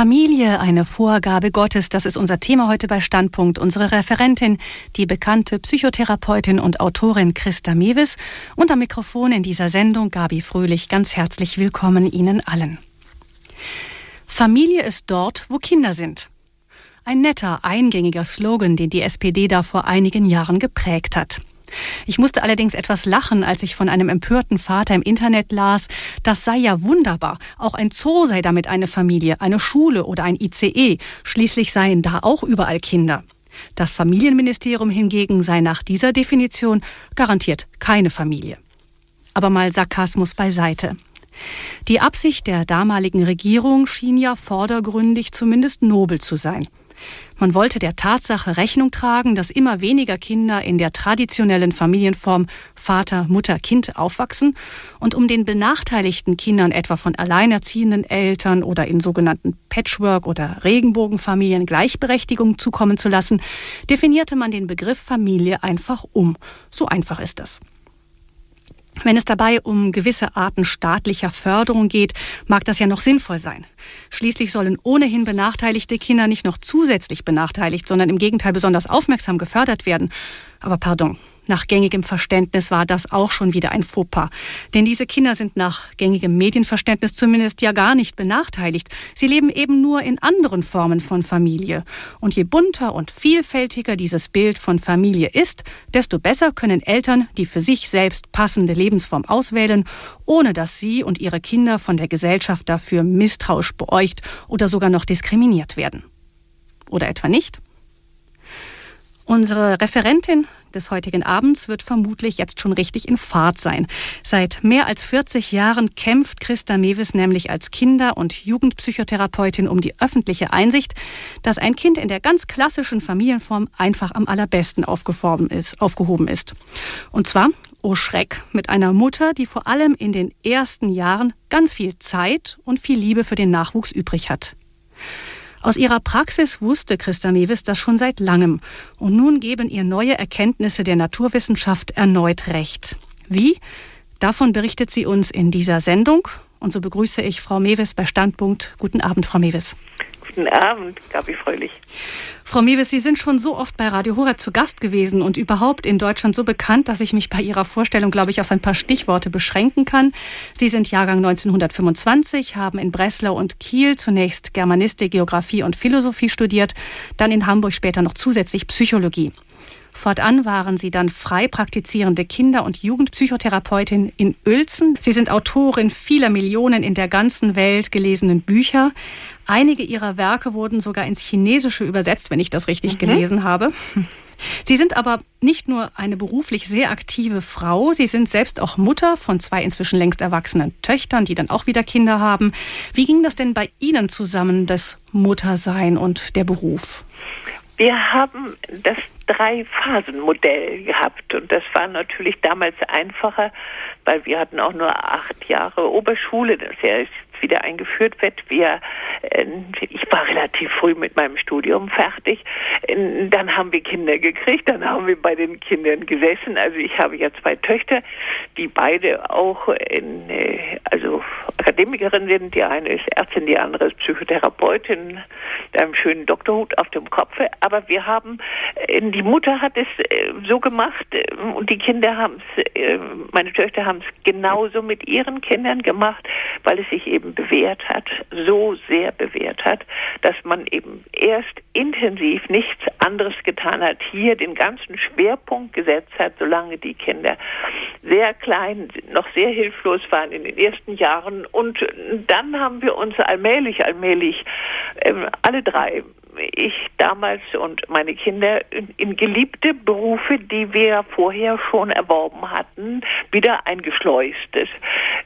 Familie, eine Vorgabe Gottes, das ist unser Thema heute bei Standpunkt. Unsere Referentin, die bekannte Psychotherapeutin und Autorin Christa Mewis und am Mikrofon in dieser Sendung Gabi Fröhlich. Ganz herzlich willkommen Ihnen allen. Familie ist dort, wo Kinder sind. Ein netter, eingängiger Slogan, den die SPD da vor einigen Jahren geprägt hat. Ich musste allerdings etwas lachen, als ich von einem empörten Vater im Internet las, das sei ja wunderbar, auch ein Zoo sei damit eine Familie, eine Schule oder ein ICE, schließlich seien da auch überall Kinder. Das Familienministerium hingegen sei nach dieser Definition garantiert keine Familie. Aber mal Sarkasmus beiseite. Die Absicht der damaligen Regierung schien ja vordergründig zumindest nobel zu sein. Man wollte der Tatsache Rechnung tragen, dass immer weniger Kinder in der traditionellen Familienform Vater, Mutter, Kind aufwachsen und um den benachteiligten Kindern etwa von alleinerziehenden Eltern oder in sogenannten Patchwork- oder Regenbogenfamilien Gleichberechtigung zukommen zu lassen, definierte man den Begriff Familie einfach um. So einfach ist das. Wenn es dabei um gewisse Arten staatlicher Förderung geht, mag das ja noch sinnvoll sein. Schließlich sollen ohnehin benachteiligte Kinder nicht noch zusätzlich benachteiligt, sondern im Gegenteil besonders aufmerksam gefördert werden. Aber pardon, nach gängigem Verständnis war das auch schon wieder ein Fauxpas. Denn diese Kinder sind nach gängigem Medienverständnis zumindest ja gar nicht benachteiligt. Sie leben eben nur in anderen Formen von Familie. Und je bunter und vielfältiger dieses Bild von Familie ist, desto besser können Eltern die für sich selbst passende Lebensform auswählen, ohne dass sie und ihre Kinder von der Gesellschaft dafür misstrauisch beäugt oder sogar noch diskriminiert werden. Oder etwa nicht? Unsere Referentin des heutigen Abends wird vermutlich jetzt schon richtig in Fahrt sein. Seit mehr als 40 Jahren kämpft Christa Mewis nämlich als Kinder- und Jugendpsychotherapeutin um die öffentliche Einsicht, dass ein Kind in der ganz klassischen Familienform einfach am allerbesten ist. Aufgehoben ist. Und zwar, oh Schreck, mit einer Mutter, die vor allem in den ersten Jahren ganz viel Zeit und viel Liebe für den Nachwuchs übrig hat. Aus ihrer Praxis wusste Christa Mewis das schon seit langem. Und nun geben ihr neue Erkenntnisse der Naturwissenschaft erneut recht. Wie? Davon berichtet sie uns in dieser Sendung. Und so begrüße ich Frau Mewis bei Standpunkt. Guten Abend, Frau Mewis. Guten Abend, Gabi Fröhlich. Frau Mewes, Sie sind schon so oft bei Radio Horeb zu Gast gewesen und überhaupt in Deutschland so bekannt, dass ich mich bei Ihrer Vorstellung, glaube ich, auf ein paar Stichworte beschränken kann. Sie sind Jahrgang 1925, haben in Breslau und Kiel zunächst Germanistik, Geographie und Philosophie studiert, dann in Hamburg später noch zusätzlich Psychologie. Fortan waren Sie dann frei praktizierende Kinder- und Jugendpsychotherapeutin in Uelzen. Sie sind Autorin vieler Millionen in der ganzen Welt gelesenen Bücher. Einige Ihrer Werke wurden sogar ins Chinesische übersetzt, wenn ich das richtig mhm. gelesen habe. Sie sind aber nicht nur eine beruflich sehr aktive Frau, Sie sind selbst auch Mutter von zwei inzwischen längst erwachsenen Töchtern, die dann auch wieder Kinder haben. Wie ging das denn bei Ihnen zusammen, das Muttersein und der Beruf? Wir haben das Drei-Phasen-Modell gehabt und das war natürlich damals einfacher, weil wir hatten auch nur acht Jahre Oberschule, das ja wieder eingeführt wird. Wir, äh, ich war relativ früh mit meinem Studium fertig. Dann haben wir Kinder gekriegt, dann haben wir bei den Kindern gesessen. Also ich habe ja zwei Töchter, die beide auch in, äh, also Akademikerin sind. Die eine ist Ärztin, die andere ist Psychotherapeutin, mit einem schönen Doktorhut auf dem Kopf. Aber wir haben, äh, die Mutter hat es so gemacht und die Kinder haben es, meine Töchter haben es genauso mit ihren Kindern gemacht, weil es sich eben eben bewährt hat, so sehr bewährt hat, dass man eben erst intensiv nichts anderes getan hat, hier den ganzen Schwerpunkt gesetzt hat, solange die Kinder sehr klein, noch sehr hilflos waren in den ersten Jahren. Und dann haben wir uns allmählich, allmählich äh, alle drei ich damals und meine Kinder in geliebte Berufe, die wir vorher schon erworben hatten, wieder eingeschleust. Das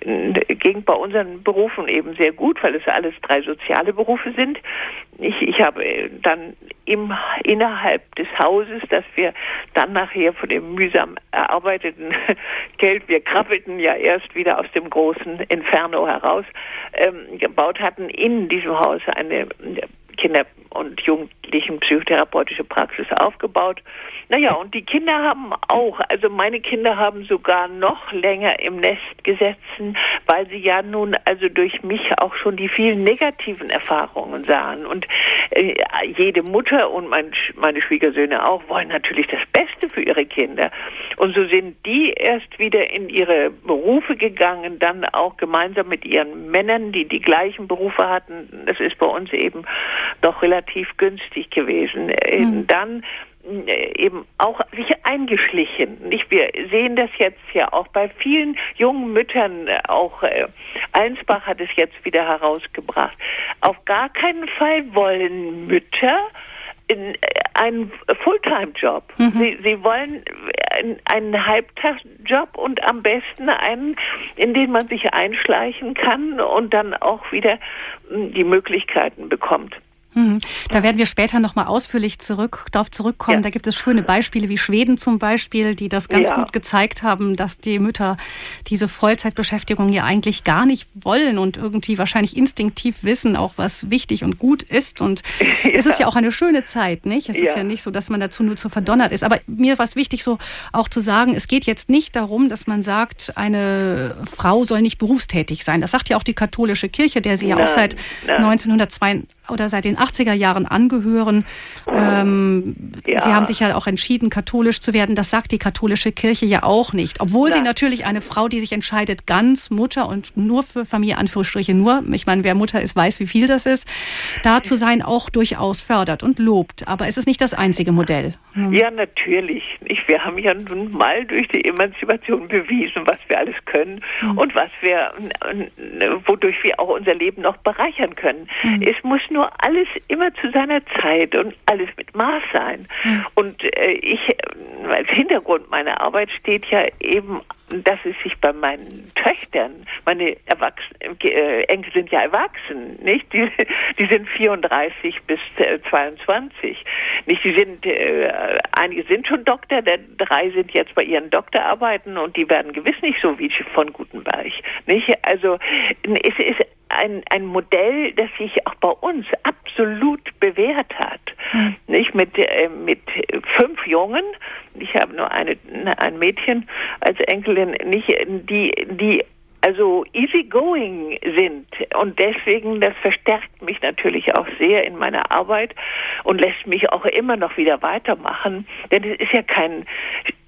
ging bei unseren Berufen eben sehr gut, weil es alles drei soziale Berufe sind. Ich, ich habe dann im, innerhalb des Hauses, dass wir dann nachher von dem mühsam erarbeiteten Geld, wir krabbelten ja erst wieder aus dem großen Inferno heraus, ähm, gebaut hatten, in diesem Haus eine Kinder- und Jugendlichen psychotherapeutische Praxis aufgebaut. Naja, und die Kinder haben auch, also meine Kinder haben sogar noch länger im Nest gesessen, weil sie ja nun also durch mich auch schon die vielen negativen Erfahrungen sahen. Und äh, jede Mutter und mein, meine Schwiegersöhne auch wollen natürlich das Beste für ihre Kinder. Und so sind die erst wieder in ihre Berufe gegangen, dann auch gemeinsam mit ihren Männern, die die gleichen Berufe hatten. Das ist bei uns eben doch relativ günstig gewesen. Mhm. Dann eben auch sich eingeschlichen. Nicht? Wir sehen das jetzt ja auch bei vielen jungen Müttern, äh, auch äh, Allensbach hat es jetzt wieder herausgebracht. Auf gar keinen Fall wollen Mütter in einen Fulltime-Job. Mhm. Sie, sie wollen einen Halbtagsjob und am besten einen, in den man sich einschleichen kann und dann auch wieder hm, die Möglichkeiten bekommt. Hm. Da werden wir später nochmal ausführlich zurück, darauf zurückkommen. Ja. Da gibt es schöne Beispiele wie Schweden zum Beispiel, die das ganz ja. gut gezeigt haben, dass die Mütter diese Vollzeitbeschäftigung ja eigentlich gar nicht wollen und irgendwie wahrscheinlich instinktiv wissen, auch was wichtig und gut ist. Und ja. es ist ja auch eine schöne Zeit, nicht? Es ist ja nicht so, dass man dazu nur zu verdonnert ist. Aber mir war es wichtig, so auch zu sagen, es geht jetzt nicht darum, dass man sagt, eine Frau soll nicht berufstätig sein. Das sagt ja auch die katholische Kirche, der sie ja auch seit nein. 1902 oder seit den 80er Jahren angehören. Ähm, ja. Sie haben sich ja auch entschieden, katholisch zu werden. Das sagt die katholische Kirche ja auch nicht. Obwohl Nein. sie natürlich eine Frau, die sich entscheidet, ganz Mutter und nur für Familie, Anführungsstriche nur, ich meine, wer Mutter ist, weiß, wie viel das ist, da zu sein, auch durchaus fördert und lobt. Aber es ist nicht das einzige Modell. Hm. Ja, natürlich. Wir haben ja nun mal durch die Emanzipation bewiesen, was wir alles können hm. und was wir, wodurch wir auch unser Leben noch bereichern können. Hm. Es muss nur alles immer zu seiner Zeit und alles mit Maß sein. Mhm. Und äh, ich, als Hintergrund meiner Arbeit steht ja eben, dass es sich bei meinen Töchtern, meine Erwachsenen, äh, Enkel sind ja erwachsen, nicht? Die, die sind 34 bis äh, 22. Nicht? Die sind, äh, einige sind schon Doktor, der, drei sind jetzt bei ihren Doktorarbeiten und die werden gewiss nicht so wie von Gutenberg. Nicht? Also es ist ein, ein Modell, das sich auch bei uns absolut bewährt hat. Mhm. Nicht mit, äh, mit fünf Jungen, ich habe nur eine, ein Mädchen als Enkelin, nicht, die, die also easygoing sind. Und deswegen, das verstärkt mich natürlich auch sehr in meiner Arbeit und lässt mich auch immer noch wieder weitermachen. Denn es ist ja kein,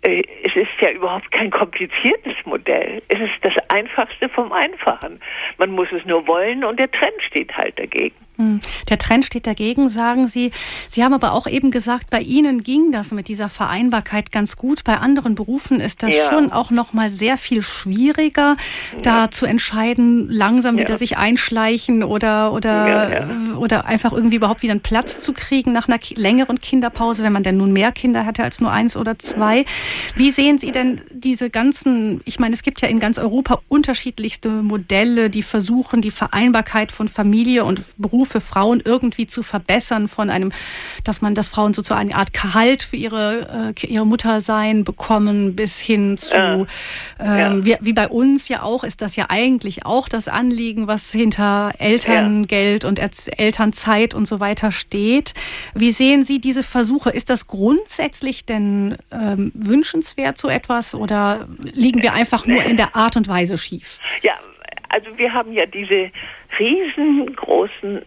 es ist ja überhaupt kein kompliziertes Modell. Es ist das Einfachste vom Einfachen. Man muss es nur wollen und der Trend steht halt dagegen. Hm. Der Trend steht dagegen, sagen Sie. Sie haben aber auch eben gesagt, bei Ihnen ging das mit dieser Vereinbarkeit ganz gut. Bei anderen Berufen ist das ja. schon auch noch mal sehr viel schwieriger, ja. da zu entscheiden, langsam ja. wieder sich einschleichen oder oder oder einfach irgendwie überhaupt wieder einen Platz zu kriegen nach einer längeren Kinderpause, wenn man denn nun mehr Kinder hatte als nur eins oder zwei. Wie sehen Sie denn diese ganzen? Ich meine, es gibt ja in ganz Europa unterschiedlichste Modelle, die versuchen, die Vereinbarkeit von Familie und Beruf Beruf für Frauen irgendwie zu verbessern, von einem, dass man, dass Frauen sozusagen eine Art Gehalt für ihre, äh, ihre Muttersein bekommen, bis hin zu, ja. Ähm, ja. Wie, wie, bei uns ja auch, ist das ja eigentlich auch das Anliegen, was hinter Elterngeld ja. und Elternzeit und so weiter steht. Wie sehen Sie diese Versuche? Ist das grundsätzlich denn ähm, wünschenswert, so etwas, oder liegen wir einfach nur in der Art und Weise schief? Ja, also wir haben ja diese riesengroßen,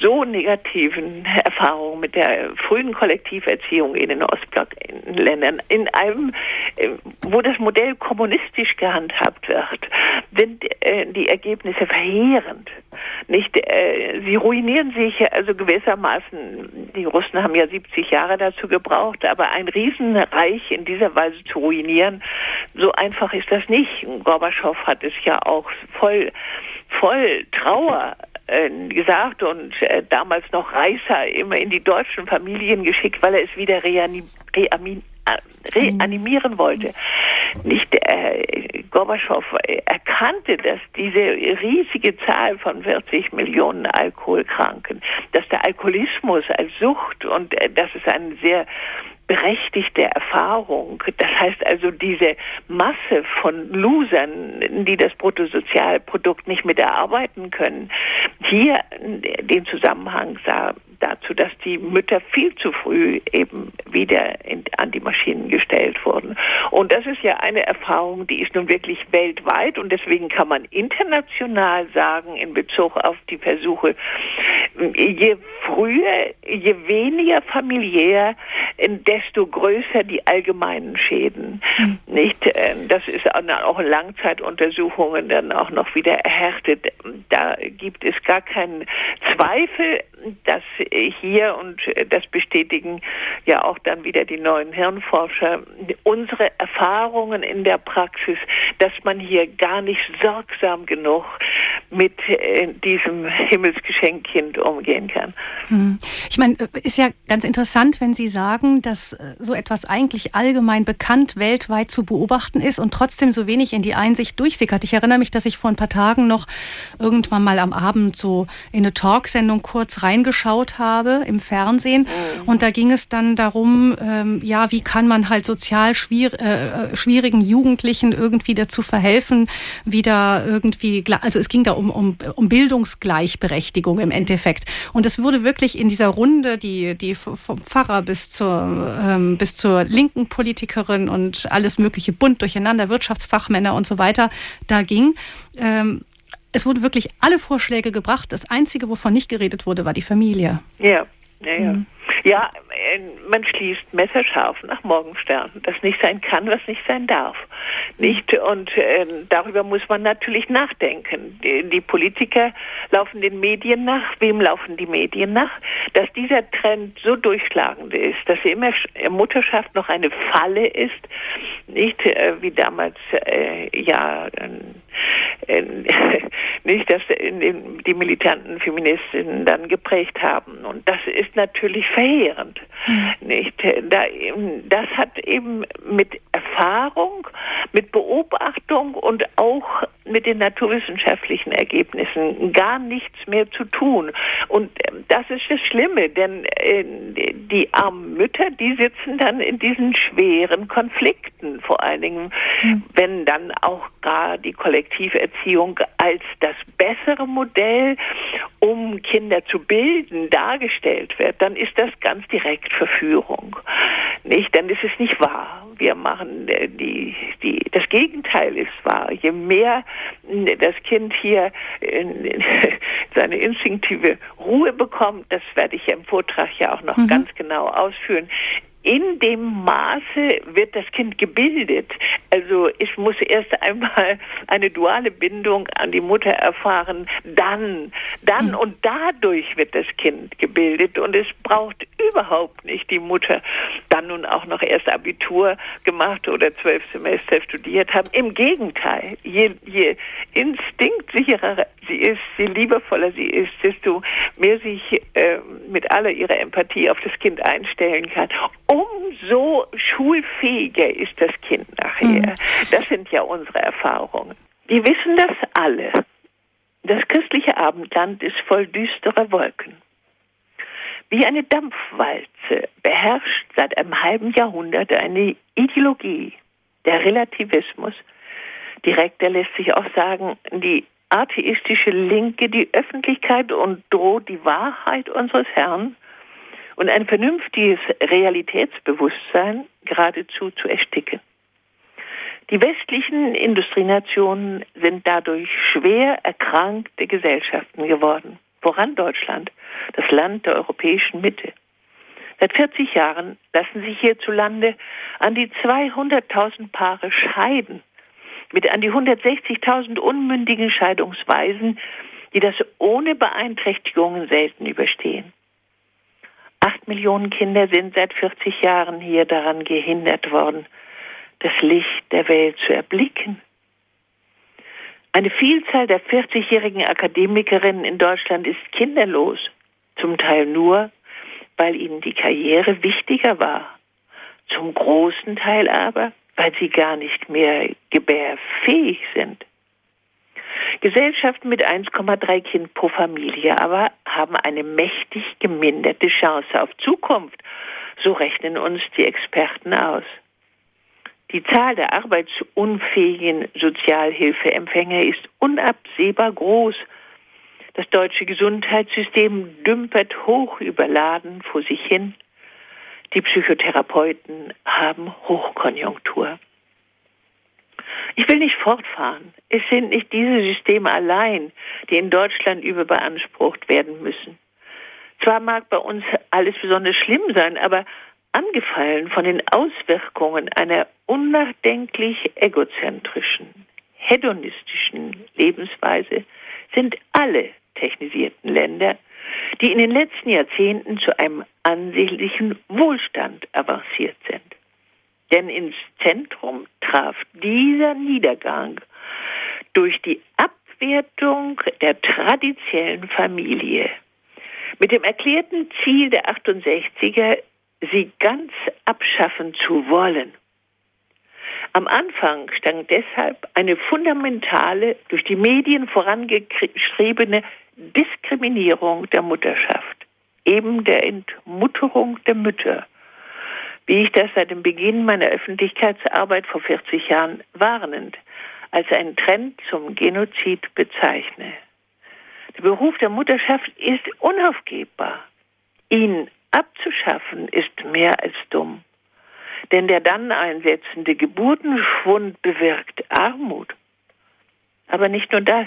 so negativen Erfahrungen mit der frühen Kollektiverziehung in den Ostblockländern, in einem, äh, wo das Modell kommunistisch gehandhabt wird, sind äh, die Ergebnisse verheerend. Nicht, äh, sie ruinieren sich also gewissermaßen. Die Russen haben ja 70 Jahre dazu gebraucht, aber ein Riesenreich in dieser Weise zu ruinieren, so einfach ist das nicht. Gorbatschow hat es ja auch voll voll Trauer äh, gesagt und äh, damals noch Reißer immer in die deutschen Familien geschickt, weil er es wieder reanim, reamin, äh, reanimieren wollte. Nicht äh, Gorbatschow erkannte, dass diese riesige Zahl von 40 Millionen Alkoholkranken, dass der Alkoholismus als Sucht und äh, dass es ein sehr berechtigte Erfahrung. Das heißt also, diese Masse von Losern, die das Bruttosozialprodukt nicht mit erarbeiten können, hier den Zusammenhang sah dazu, dass die Mütter viel zu früh eben wieder in, an die Maschinen gestellt wurden. Und das ist ja eine Erfahrung, die ist nun wirklich weltweit und deswegen kann man international sagen in Bezug auf die Versuche, je früher, je weniger familiär, desto größer die allgemeinen Schäden. Mhm. Nicht? Ähm, das ist auch in Langzeituntersuchungen dann auch noch wieder erhärtet. Da gibt es gar keinen Zweifel, dass hier, und das bestätigen ja auch dann wieder die neuen Hirnforscher, unsere Erfahrungen in der Praxis, dass man hier gar nicht sorgsam genug mit äh, diesem Himmelsgeschenkkind umgehen kann. Hm. Ich meine, äh, ist ja ganz interessant, wenn Sie sagen, dass äh, so etwas eigentlich allgemein bekannt weltweit zu beobachten ist und trotzdem so wenig in die Einsicht durchsickert. Ich erinnere mich, dass ich vor ein paar Tagen noch irgendwann mal am Abend so in eine Talksendung kurz reingeschaut habe im Fernsehen mhm. und da ging es dann darum, ähm, ja, wie kann man halt sozial schwier äh, schwierigen Jugendlichen irgendwie dazu verhelfen, wieder irgendwie, also es ging da um, um, um Bildungsgleichberechtigung im Endeffekt. Und es wurde wirklich in dieser Runde, die, die vom Pfarrer bis zur, ähm, bis zur linken Politikerin und alles mögliche bunt durcheinander, Wirtschaftsfachmänner und so weiter, da ging. Ähm, es wurden wirklich alle Vorschläge gebracht. Das Einzige, wovon nicht geredet wurde, war die Familie. Ja, ja, ja. Mhm. Ja, äh, man schließt messerscharf nach Morgenstern, das nicht sein kann, was nicht sein darf. Nicht? Und äh, darüber muss man natürlich nachdenken. Die, die, Politiker laufen den Medien nach. Wem laufen die Medien nach? Dass dieser Trend so durchschlagend ist, dass immer Mutterschaft noch eine Falle ist, nicht äh, wie damals äh, ja äh, nicht, dass die militanten Feministinnen dann geprägt haben. Und das ist natürlich verheerend. Mhm. Nicht? Da, das hat eben mit Erfahrung, mit Beobachtung und auch mit den naturwissenschaftlichen Ergebnissen gar nichts mehr zu tun. Und ähm, das ist das Schlimme, denn äh, die armen Mütter, die sitzen dann in diesen schweren Konflikten, vor allen Dingen, mhm. wenn dann auch gar die Kollektiverziehung als das bessere Modell, um Kinder zu bilden, dargestellt wird, dann ist das ganz direkt Verführung. Nicht? Dann ist es nicht wahr. Wir machen äh, die, die, das Gegenteil ist wahr. Je mehr das Kind hier seine instinktive Ruhe bekommt, das werde ich im Vortrag ja auch noch mhm. ganz genau ausführen, in dem Maße wird das Kind gebildet. Also es muss erst einmal eine duale Bindung an die Mutter erfahren, dann, dann mhm. und dadurch wird das Kind gebildet und es braucht überhaupt nicht die Mutter dann nun auch noch erst Abitur gemacht oder zwölf Semester studiert haben. Im Gegenteil, je, je instinktsicherer sie ist, je liebevoller sie ist, desto mehr sich äh, mit aller ihrer Empathie auf das Kind einstellen kann umso schulfähiger ist das Kind nachher. Mhm. Das sind ja unsere Erfahrungen. Wir wissen das alle. Das christliche Abendland ist voll düsterer Wolken. Wie eine Dampfwalze beherrscht seit einem halben Jahrhundert eine Ideologie, der Relativismus. Direkter lässt sich auch sagen, die atheistische Linke, die Öffentlichkeit und droht die Wahrheit unseres Herrn und ein vernünftiges Realitätsbewusstsein geradezu zu ersticken. Die westlichen Industrienationen sind dadurch schwer erkrankte Gesellschaften geworden. Voran Deutschland, das Land der europäischen Mitte. Seit 40 Jahren lassen sich hierzulande an die 200.000 Paare scheiden, mit an die 160.000 unmündigen Scheidungsweisen, die das ohne Beeinträchtigungen selten überstehen. Acht Millionen Kinder sind seit 40 Jahren hier daran gehindert worden, das Licht der Welt zu erblicken. Eine Vielzahl der 40-jährigen Akademikerinnen in Deutschland ist kinderlos, zum Teil nur, weil ihnen die Karriere wichtiger war, zum großen Teil aber, weil sie gar nicht mehr gebärfähig sind. Gesellschaften mit 1,3 Kind pro Familie aber haben eine mächtig geminderte Chance auf Zukunft, So rechnen uns die Experten aus. Die Zahl der arbeitsunfähigen Sozialhilfeempfänger ist unabsehbar groß. Das deutsche Gesundheitssystem dümpert hoch überladen vor sich hin. Die Psychotherapeuten haben Hochkonjunktur. Ich will nicht fortfahren. Es sind nicht diese Systeme allein, die in Deutschland überbeansprucht werden müssen. Zwar mag bei uns alles besonders schlimm sein, aber angefallen von den Auswirkungen einer unnachdenklich egozentrischen, hedonistischen Lebensweise sind alle technisierten Länder, die in den letzten Jahrzehnten zu einem ansehnlichen Wohlstand avanciert sind. Denn ins Zentrum traf dieser Niedergang durch die Abwertung der traditionellen Familie mit dem erklärten Ziel der 68er, sie ganz abschaffen zu wollen. Am Anfang stand deshalb eine fundamentale, durch die Medien vorangeschriebene Diskriminierung der Mutterschaft, eben der Entmutterung der Mütter, wie ich das seit dem Beginn meiner Öffentlichkeitsarbeit vor 40 Jahren warnend als einen Trend zum Genozid bezeichne. Der Beruf der Mutterschaft ist unaufgebbar. Ihn abzuschaffen ist mehr als dumm. Denn der dann einsetzende Geburtenschwund bewirkt Armut. Aber nicht nur das,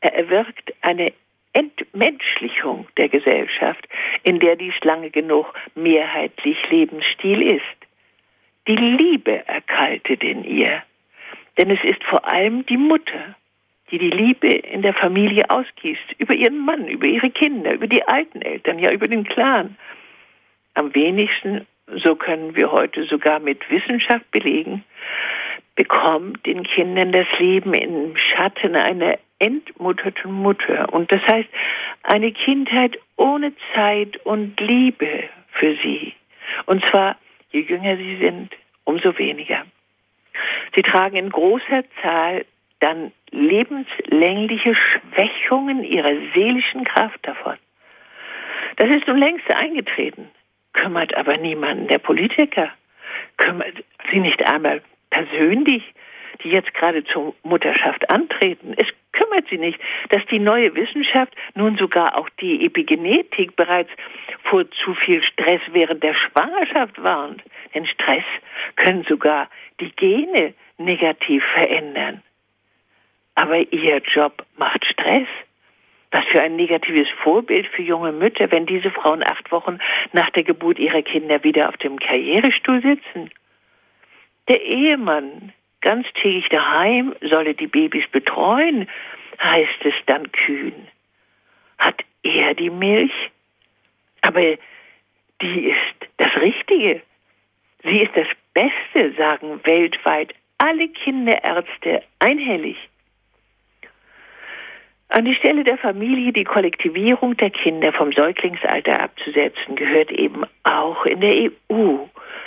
er erwirkt eine Entmenschlichung der Gesellschaft, in der dies lange genug mehrheitlich Lebensstil ist. Die Liebe erkaltet in ihr, denn es ist vor allem die Mutter, die die Liebe in der Familie ausgießt, über ihren Mann, über ihre Kinder, über die alten Eltern, ja über den Clan. Am wenigsten, so können wir heute sogar mit Wissenschaft belegen, bekommt den Kindern das Leben im Schatten einer entmutterten Mutter. Und das heißt, eine Kindheit ohne Zeit und Liebe für sie. Und zwar, je jünger sie sind, umso weniger. Sie tragen in großer Zahl dann lebenslängliche Schwächungen ihrer seelischen Kraft davon. Das ist nun längst eingetreten, kümmert aber niemanden der Politiker, kümmert sie nicht einmal persönlich, die jetzt gerade zur Mutterschaft antreten. Es kümmert sie nicht, dass die neue Wissenschaft nun sogar auch die Epigenetik bereits vor zu viel Stress während der Schwangerschaft warnt. Denn Stress können sogar die Gene negativ verändern. Aber ihr Job macht Stress. Was für ein negatives Vorbild für junge Mütter, wenn diese Frauen acht Wochen nach der Geburt ihrer Kinder wieder auf dem Karrierestuhl sitzen. Der Ehemann ganztägig daheim, solle die Babys betreuen, heißt es dann kühn. Hat er die Milch? Aber die ist das Richtige. Sie ist das Beste, sagen weltweit alle Kinderärzte einhellig. An die Stelle der Familie die Kollektivierung der Kinder vom Säuglingsalter abzusetzen, gehört eben auch in der EU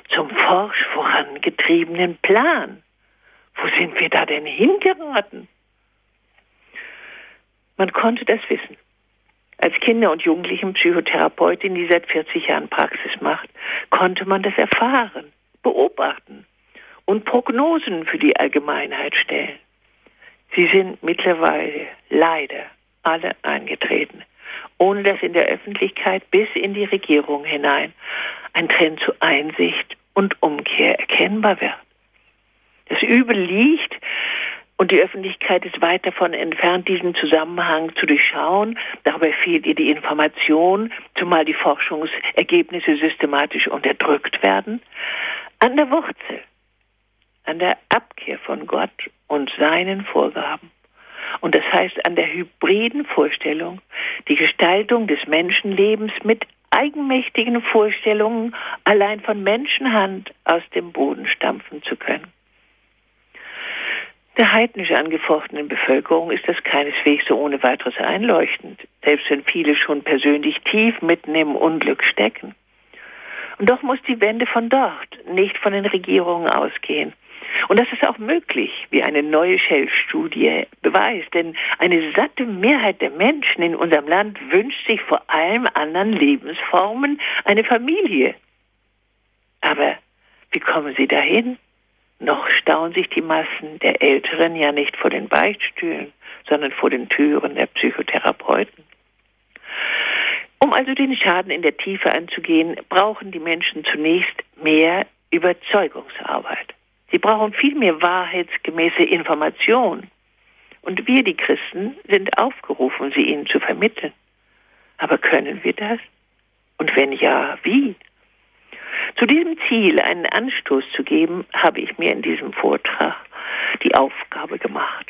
zum forsch vorangetriebenen Plan. Wo sind wir da denn hingeraten? Man konnte das wissen. Als Kinder- und Jugendlichen-Psychotherapeutin, die seit 40 Jahren Praxis macht, konnte man das erfahren, beobachten und Prognosen für die Allgemeinheit stellen. Sie sind mittlerweile leider alle eingetreten, ohne dass in der Öffentlichkeit bis in die Regierung hinein ein Trend zu Einsicht und Umkehr erkennbar wird. Das Übel liegt und die Öffentlichkeit ist weit davon entfernt, diesen Zusammenhang zu durchschauen. Dabei fehlt ihr die Information, zumal die Forschungsergebnisse systematisch unterdrückt werden. An der Wurzel an der Abkehr von Gott und seinen Vorgaben. Und das heißt an der hybriden Vorstellung, die Gestaltung des Menschenlebens mit eigenmächtigen Vorstellungen allein von Menschenhand aus dem Boden stampfen zu können. Der heidnisch angefochtenen Bevölkerung ist das keineswegs so ohne weiteres einleuchtend, selbst wenn viele schon persönlich tief mitten im Unglück stecken. Und doch muss die Wende von dort, nicht von den Regierungen ausgehen. Und das ist auch möglich, wie eine neue Shell-Studie beweist, denn eine satte Mehrheit der Menschen in unserem Land wünscht sich vor allem anderen Lebensformen eine Familie. Aber wie kommen sie dahin? Noch staunen sich die Massen der Älteren ja nicht vor den Beichtstühlen, sondern vor den Türen der Psychotherapeuten. Um also den Schaden in der Tiefe anzugehen, brauchen die Menschen zunächst mehr Überzeugungsarbeit. Sie brauchen viel mehr wahrheitsgemäße Information. Und wir, die Christen, sind aufgerufen, sie ihnen zu vermitteln. Aber können wir das? Und wenn ja, wie? Zu diesem Ziel einen Anstoß zu geben, habe ich mir in diesem Vortrag die Aufgabe gemacht.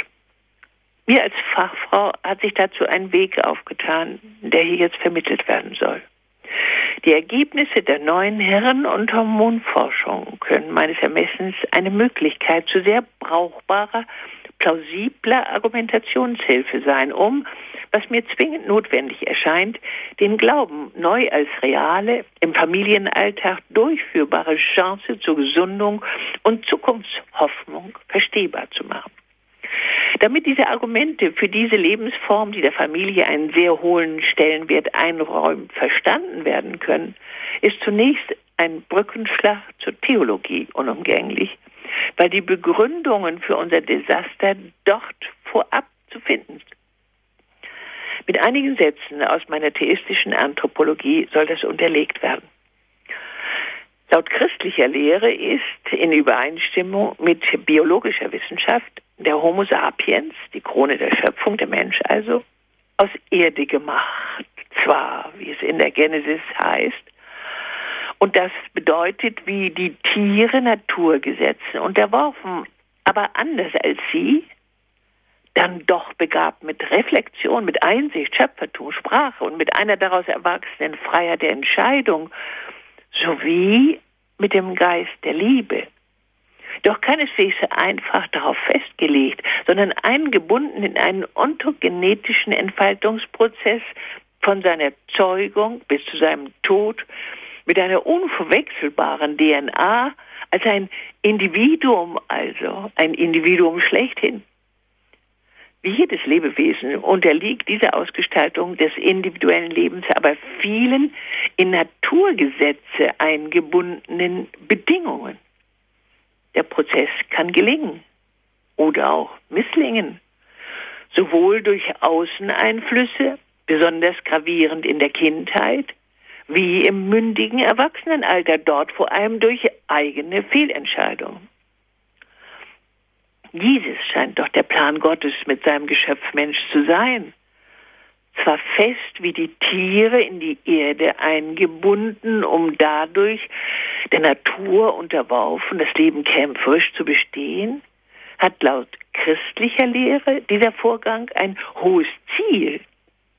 Mir als Fachfrau hat sich dazu ein Weg aufgetan, der hier jetzt vermittelt werden soll. Die Ergebnisse der neuen Herren- und Hormonforschung können meines Ermessens eine Möglichkeit zu sehr brauchbarer, plausibler Argumentationshilfe sein, um was mir zwingend notwendig erscheint, den Glauben neu als reale, im Familienalltag durchführbare Chance zur Gesundung und Zukunftshoffnung verstehbar zu machen. Damit diese Argumente für diese Lebensform, die der Familie einen sehr hohen Stellenwert einräumt, verstanden werden können, ist zunächst ein Brückenschlag zur Theologie unumgänglich, weil die Begründungen für unser Desaster dort vorab zu finden sind. Mit einigen Sätzen aus meiner theistischen Anthropologie soll das unterlegt werden. Laut christlicher Lehre ist in Übereinstimmung mit biologischer Wissenschaft der Homo sapiens, die Krone der Schöpfung, der Mensch also, aus Erde gemacht. Zwar, wie es in der Genesis heißt, und das bedeutet, wie die Tiere Naturgesetzen unterworfen, aber anders als sie, dann doch begabt mit Reflexion, mit Einsicht, Schöpfertum, Sprache und mit einer daraus erwachsenen Freiheit der Entscheidung sowie mit dem Geist der Liebe. Doch keineswegs einfach darauf festgelegt, sondern eingebunden in einen ontogenetischen Entfaltungsprozess von seiner Zeugung bis zu seinem Tod mit einer unverwechselbaren DNA als ein Individuum, also ein Individuum schlechthin. Wie jedes Lebewesen unterliegt diese Ausgestaltung des individuellen Lebens aber vielen in Naturgesetze eingebundenen Bedingungen. Der Prozess kann gelingen oder auch misslingen, sowohl durch Außeneinflüsse, besonders gravierend in der Kindheit, wie im mündigen Erwachsenenalter, dort vor allem durch eigene Fehlentscheidungen. Dieses scheint doch der Plan Gottes mit seinem Geschöpf Mensch zu sein. Zwar fest wie die Tiere in die Erde eingebunden, um dadurch der Natur unterworfen, das Leben kämpferisch zu bestehen, hat laut christlicher Lehre dieser Vorgang ein hohes Ziel.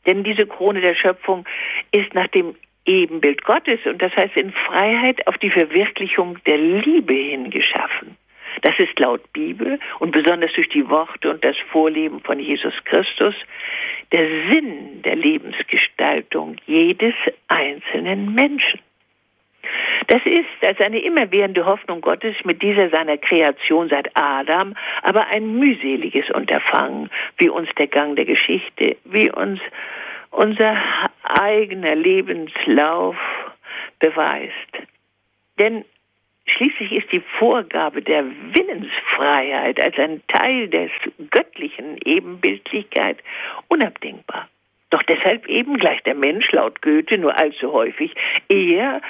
Denn diese Krone der Schöpfung ist nach dem Ebenbild Gottes und das heißt in Freiheit auf die Verwirklichung der Liebe hingeschaffen. Das ist laut Bibel und besonders durch die Worte und das Vorleben von Jesus Christus der Sinn der Lebensgestaltung jedes einzelnen Menschen. Das ist als eine immerwährende Hoffnung Gottes mit dieser seiner Kreation seit Adam, aber ein mühseliges Unterfangen, wie uns der Gang der Geschichte, wie uns unser eigener Lebenslauf beweist. Denn Schließlich ist die Vorgabe der Willensfreiheit als ein Teil des göttlichen Ebenbildlichkeit unabdingbar. Doch deshalb eben gleicht der Mensch laut Goethe nur allzu häufig eher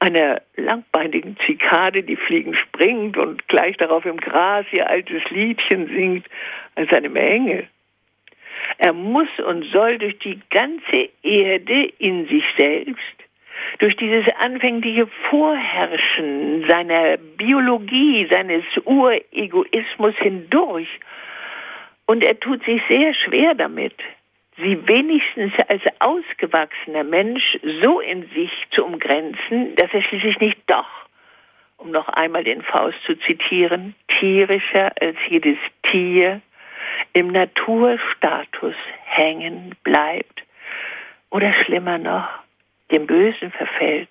einer langbeinigen Zikade, die fliegen springt und gleich darauf im Gras ihr altes Liedchen singt, als einem Engel. Er muss und soll durch die ganze Erde in sich selbst durch dieses anfängliche Vorherrschen seiner Biologie, seines Uregoismus hindurch. Und er tut sich sehr schwer damit, sie wenigstens als ausgewachsener Mensch so in sich zu umgrenzen, dass er schließlich nicht doch, um noch einmal den Faust zu zitieren, tierischer als jedes Tier im Naturstatus hängen bleibt. Oder schlimmer noch, dem Bösen verfällt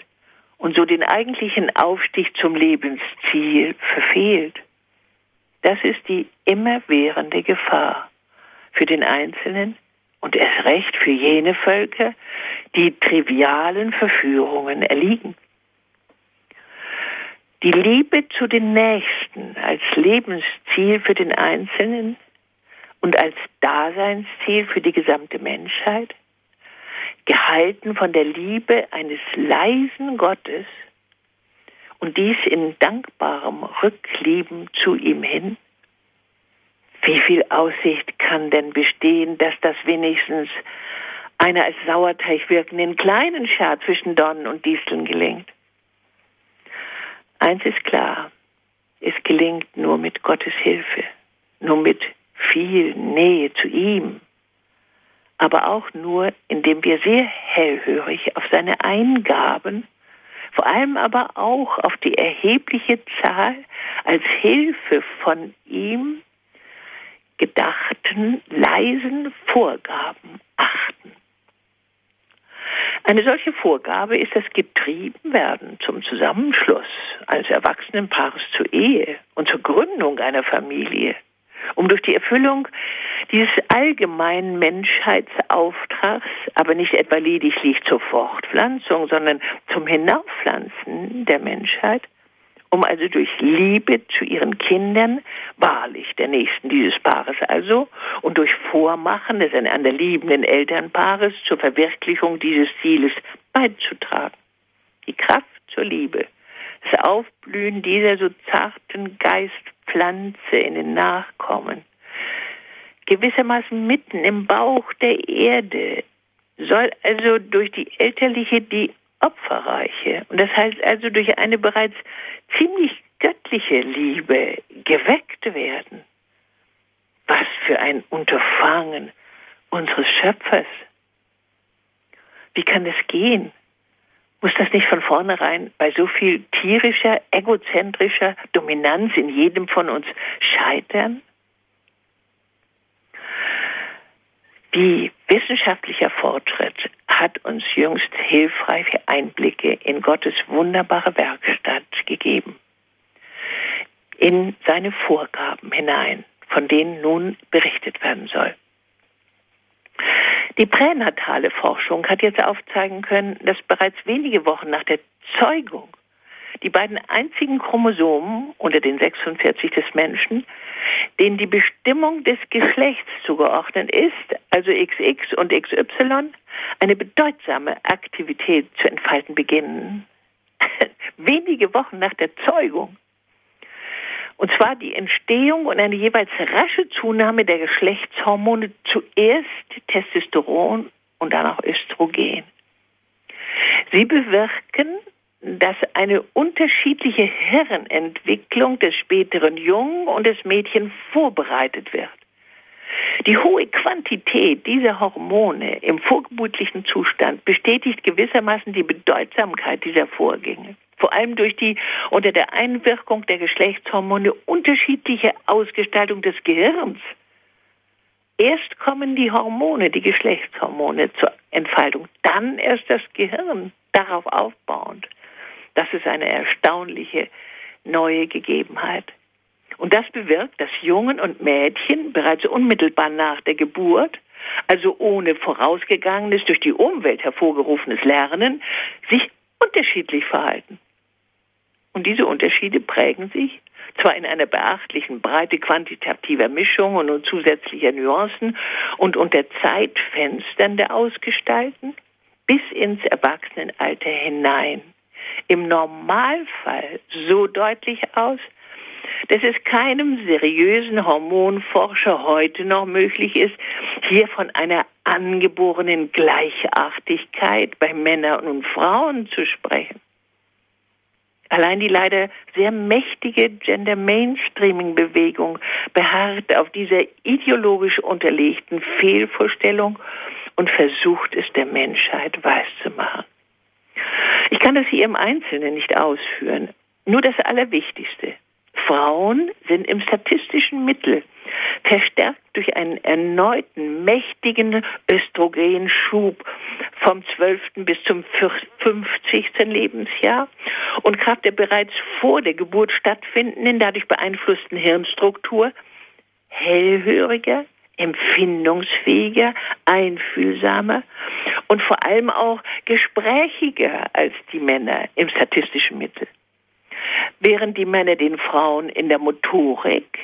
und so den eigentlichen Aufstieg zum Lebensziel verfehlt. Das ist die immerwährende Gefahr für den Einzelnen und erst recht für jene Völker, die trivialen Verführungen erliegen. Die Liebe zu den Nächsten als Lebensziel für den Einzelnen und als Daseinsziel für die gesamte Menschheit, gehalten von der Liebe eines leisen Gottes und dies in dankbarem Rücklieben zu ihm hin, wie viel Aussicht kann denn bestehen, dass das wenigstens einer als Sauerteig wirkenden kleinen Schar zwischen Dornen und Disteln gelingt? Eins ist klar, es gelingt nur mit Gottes Hilfe, nur mit viel Nähe zu ihm, aber auch nur, indem wir sehr hellhörig auf seine Eingaben, vor allem aber auch auf die erhebliche Zahl als Hilfe von ihm gedachten leisen Vorgaben achten. Eine solche Vorgabe ist das Getriebenwerden zum Zusammenschluss eines Erwachsenenpaares zur Ehe und zur Gründung einer Familie, um durch die Erfüllung dieses allgemeinen Menschheitsauftrags, aber nicht etwa lediglich zur Fortpflanzung, sondern zum Hinaufpflanzen der Menschheit, um also durch Liebe zu ihren Kindern, wahrlich der Nächsten dieses Paares also, und durch Vormachen des einander liebenden Elternpaares zur Verwirklichung dieses Zieles beizutragen. Die Kraft zur Liebe, das Aufblühen dieser so zarten Geistpflanze in den Nachkommen, gewissermaßen mitten im Bauch der Erde, soll also durch die elterliche die opferreiche und das heißt also durch eine bereits ziemlich göttliche Liebe geweckt werden. Was für ein Unterfangen unseres Schöpfers. Wie kann das gehen? Muss das nicht von vornherein bei so viel tierischer, egozentrischer Dominanz in jedem von uns scheitern? Wie wissenschaftlicher Fortschritt hat uns jüngst hilfreiche Einblicke in Gottes wunderbare Werkstatt gegeben, in seine Vorgaben hinein, von denen nun berichtet werden soll. Die pränatale Forschung hat jetzt aufzeigen können, dass bereits wenige Wochen nach der Zeugung die beiden einzigen Chromosomen unter den 46 des Menschen, denen die Bestimmung des Geschlechts zugeordnet ist, also XX und XY, eine bedeutsame Aktivität zu entfalten beginnen. Wenige Wochen nach der Zeugung. Und zwar die Entstehung und eine jeweils rasche Zunahme der Geschlechtshormone, zuerst Testosteron und dann auch Östrogen. Sie bewirken dass eine unterschiedliche Hirnentwicklung des späteren Jungen und des Mädchen vorbereitet wird. Die hohe Quantität dieser Hormone im vorgeburtlichen Zustand bestätigt gewissermaßen die Bedeutsamkeit dieser Vorgänge. Vor allem durch die unter der Einwirkung der Geschlechtshormone unterschiedliche Ausgestaltung des Gehirns. Erst kommen die Hormone, die Geschlechtshormone zur Entfaltung, dann erst das Gehirn darauf aufbauend. Das ist eine erstaunliche neue Gegebenheit. Und das bewirkt, dass Jungen und Mädchen bereits unmittelbar nach der Geburt, also ohne vorausgegangenes durch die Umwelt hervorgerufenes Lernen, sich unterschiedlich verhalten. Und diese Unterschiede prägen sich zwar in einer beachtlichen Breite quantitativer Mischungen und zusätzlicher Nuancen und unter Zeitfenstern der Ausgestalten bis ins Erwachsenenalter hinein im Normalfall so deutlich aus, dass es keinem seriösen Hormonforscher heute noch möglich ist, hier von einer angeborenen Gleichartigkeit bei Männern und Frauen zu sprechen. Allein die leider sehr mächtige Gender Mainstreaming Bewegung beharrt auf dieser ideologisch unterlegten Fehlvorstellung und versucht es der Menschheit weiszumachen. Ich kann das hier im Einzelnen nicht ausführen. Nur das Allerwichtigste. Frauen sind im statistischen Mittel verstärkt durch einen erneuten mächtigen Östrogenschub vom 12. bis zum 50. Lebensjahr und Kraft der bereits vor der Geburt stattfindenden, dadurch beeinflussten Hirnstruktur hellhöriger, empfindungsfähiger, einfühlsamer und vor allem auch gesprächiger als die Männer im statistischen Mittel. Während die Männer den Frauen in der Motorik,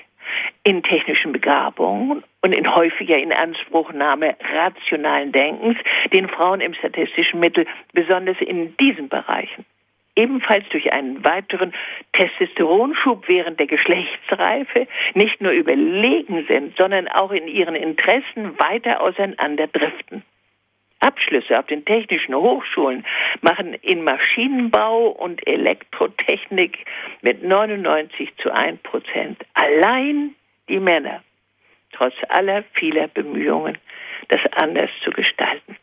in technischen Begabungen und in häufiger Inanspruchnahme rationalen Denkens den Frauen im statistischen Mittel besonders in diesen Bereichen ebenfalls durch einen weiteren Testosteronschub während der Geschlechtsreife nicht nur überlegen sind, sondern auch in ihren Interessen weiter auseinanderdriften. Abschlüsse auf den technischen Hochschulen machen in Maschinenbau und Elektrotechnik mit 99 zu 1 Prozent allein die Männer, trotz aller vieler Bemühungen, das anders zu gestalten.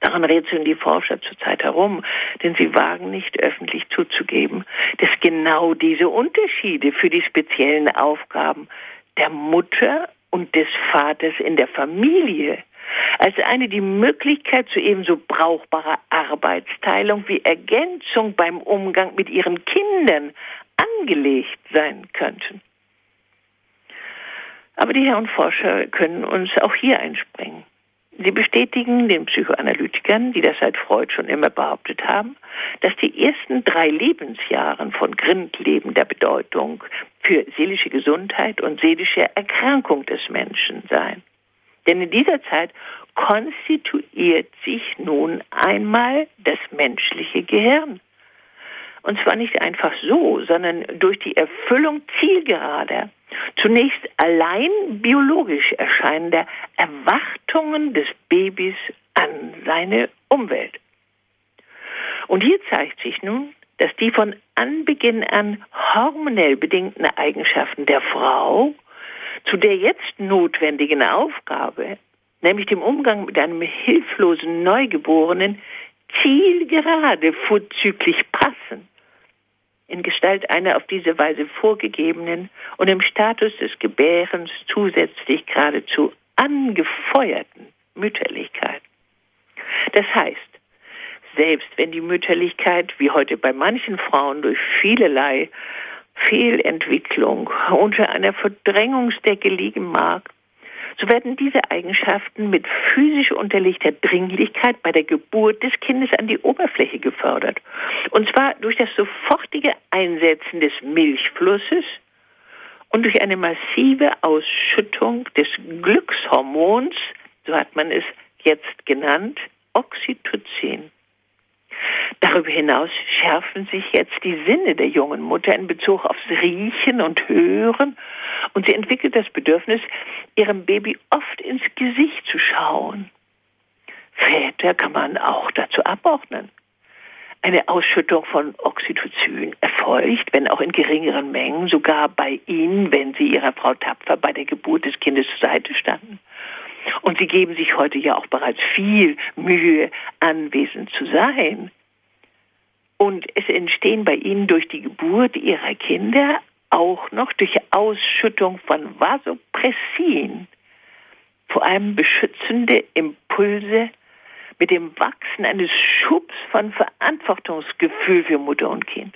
Daran rätseln die Forscher zurzeit herum, denn sie wagen nicht öffentlich zuzugeben, dass genau diese Unterschiede für die speziellen Aufgaben der Mutter und des Vaters in der Familie als eine die Möglichkeit zu ebenso brauchbarer Arbeitsteilung wie Ergänzung beim Umgang mit ihren Kindern angelegt sein könnten. Aber die Herren Forscher können uns auch hier einspringen. Sie bestätigen den Psychoanalytikern, die das seit Freud schon immer behauptet haben, dass die ersten drei Lebensjahre von grundlegender Bedeutung für seelische Gesundheit und seelische Erkrankung des Menschen seien. Denn in dieser Zeit konstituiert sich nun einmal das menschliche Gehirn. Und zwar nicht einfach so, sondern durch die Erfüllung zielgerader, zunächst allein biologisch erscheinender Erwartungen des Babys an seine Umwelt. Und hier zeigt sich nun, dass die von Anbeginn an hormonell bedingten Eigenschaften der Frau zu der jetzt notwendigen Aufgabe, nämlich dem Umgang mit einem hilflosen Neugeborenen, zielgerade vorzüglich passen in Gestalt einer auf diese Weise vorgegebenen und im Status des Gebärens zusätzlich geradezu angefeuerten Mütterlichkeit. Das heißt, selbst wenn die Mütterlichkeit, wie heute bei manchen Frauen durch vielerlei Fehlentwicklung unter einer Verdrängungsdecke liegen mag, so werden diese Eigenschaften mit physisch unterlegter Dringlichkeit bei der Geburt des Kindes an die Oberfläche gefördert. Und zwar durch das sofortige Einsetzen des Milchflusses und durch eine massive Ausschüttung des Glückshormons, so hat man es jetzt genannt, Oxytocin. Darüber hinaus schärfen sich jetzt die Sinne der jungen Mutter in Bezug aufs Riechen und Hören und sie entwickelt das Bedürfnis, ihrem Baby oft ins Gesicht zu schauen. Väter kann man auch dazu abordnen. Eine Ausschüttung von Oxytocin erfolgt, wenn auch in geringeren Mengen, sogar bei ihnen, wenn sie ihrer Frau tapfer bei der Geburt des Kindes zur Seite standen. Und sie geben sich heute ja auch bereits viel Mühe, anwesend zu sein. Und es entstehen bei ihnen durch die Geburt ihrer Kinder auch noch durch Ausschüttung von Vasopressin, vor allem beschützende Impulse mit dem Wachsen eines Schubs von Verantwortungsgefühl für Mutter und Kind.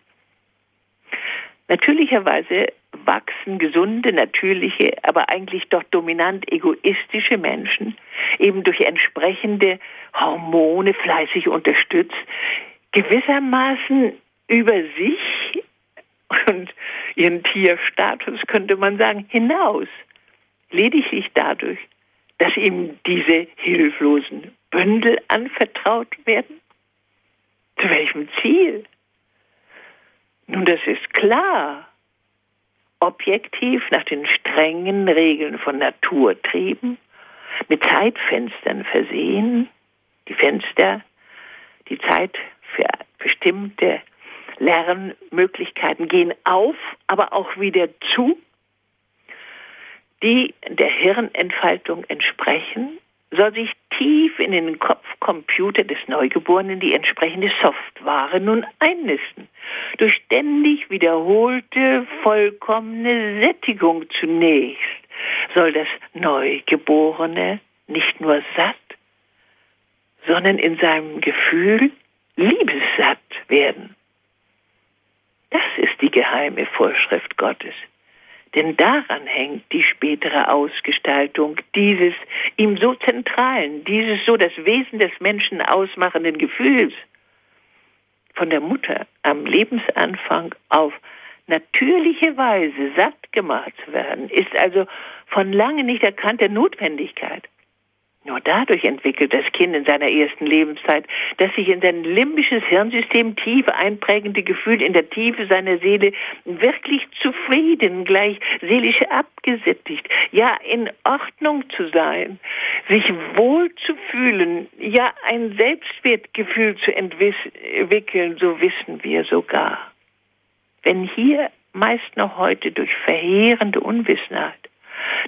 Natürlicherweise wachsen gesunde, natürliche, aber eigentlich doch dominant egoistische Menschen eben durch entsprechende Hormone fleißig unterstützt, gewissermaßen über sich und ihren Tierstatus, könnte man sagen, hinaus. Lediglich dadurch, dass ihm diese hilflosen Bündel anvertraut werden? Zu welchem Ziel? Nun, das ist klar. Objektiv nach den strengen Regeln von Naturtrieben, mit Zeitfenstern versehen, die Fenster, die Zeit für bestimmte Lernmöglichkeiten gehen auf, aber auch wieder zu, die der Hirnentfaltung entsprechen, soll sich tief in den Kopfcomputer des Neugeborenen die entsprechende Software nun einnisten. Durch ständig wiederholte, vollkommene Sättigung zunächst soll das Neugeborene nicht nur satt, sondern in seinem Gefühl liebessatt werden. Das ist die geheime Vorschrift Gottes. Denn daran hängt die spätere Ausgestaltung dieses ihm so zentralen, dieses so das Wesen des Menschen ausmachenden Gefühls. von der Mutter am Lebensanfang auf natürliche Weise satt gemacht zu werden, ist also von lange nicht erkannte Notwendigkeit. Nur dadurch entwickelt das Kind in seiner ersten Lebenszeit das sich in sein limbisches Hirnsystem tief einprägende Gefühl in der Tiefe seiner Seele wirklich zufrieden, gleich seelisch abgesättigt, ja in Ordnung zu sein, sich wohl zu fühlen, ja ein Selbstwertgefühl zu entwickeln, so wissen wir sogar. Wenn hier meist noch heute durch verheerende Unwissenheit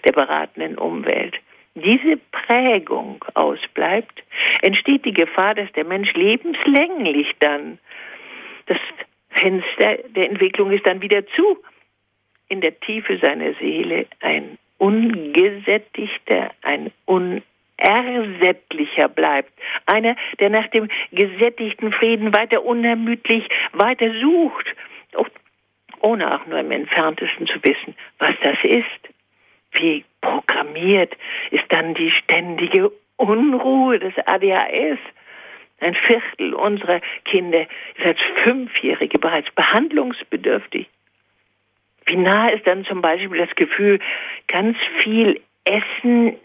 der beratenden Umwelt diese Prägung ausbleibt, entsteht die Gefahr, dass der Mensch lebenslänglich dann, das Fenster der Entwicklung ist dann wieder zu, in der Tiefe seiner Seele ein ungesättigter, ein unersättlicher bleibt. Einer, der nach dem gesättigten Frieden weiter unermüdlich weiter sucht, ohne auch nur im entferntesten zu wissen, was das ist. Wie programmiert ist dann die ständige Unruhe des ADHS. Ein Viertel unserer Kinder ist als Fünfjährige bereits behandlungsbedürftig. Wie nah ist dann zum Beispiel das Gefühl, ganz viel Essen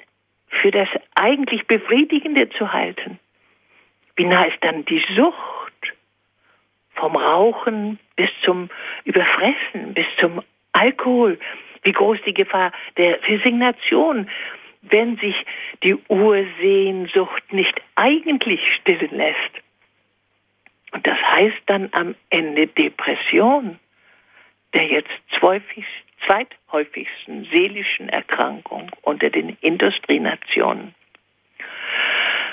für das eigentlich Befriedigende zu halten? Wie nah ist dann die Sucht vom Rauchen bis zum Überfressen, bis zum Alkohol, wie groß die Gefahr der Resignation, wenn sich die Ursehnsucht nicht eigentlich stillen lässt. Und das heißt dann am Ende Depression, der jetzt zweithäufigsten seelischen Erkrankung unter den Industrienationen.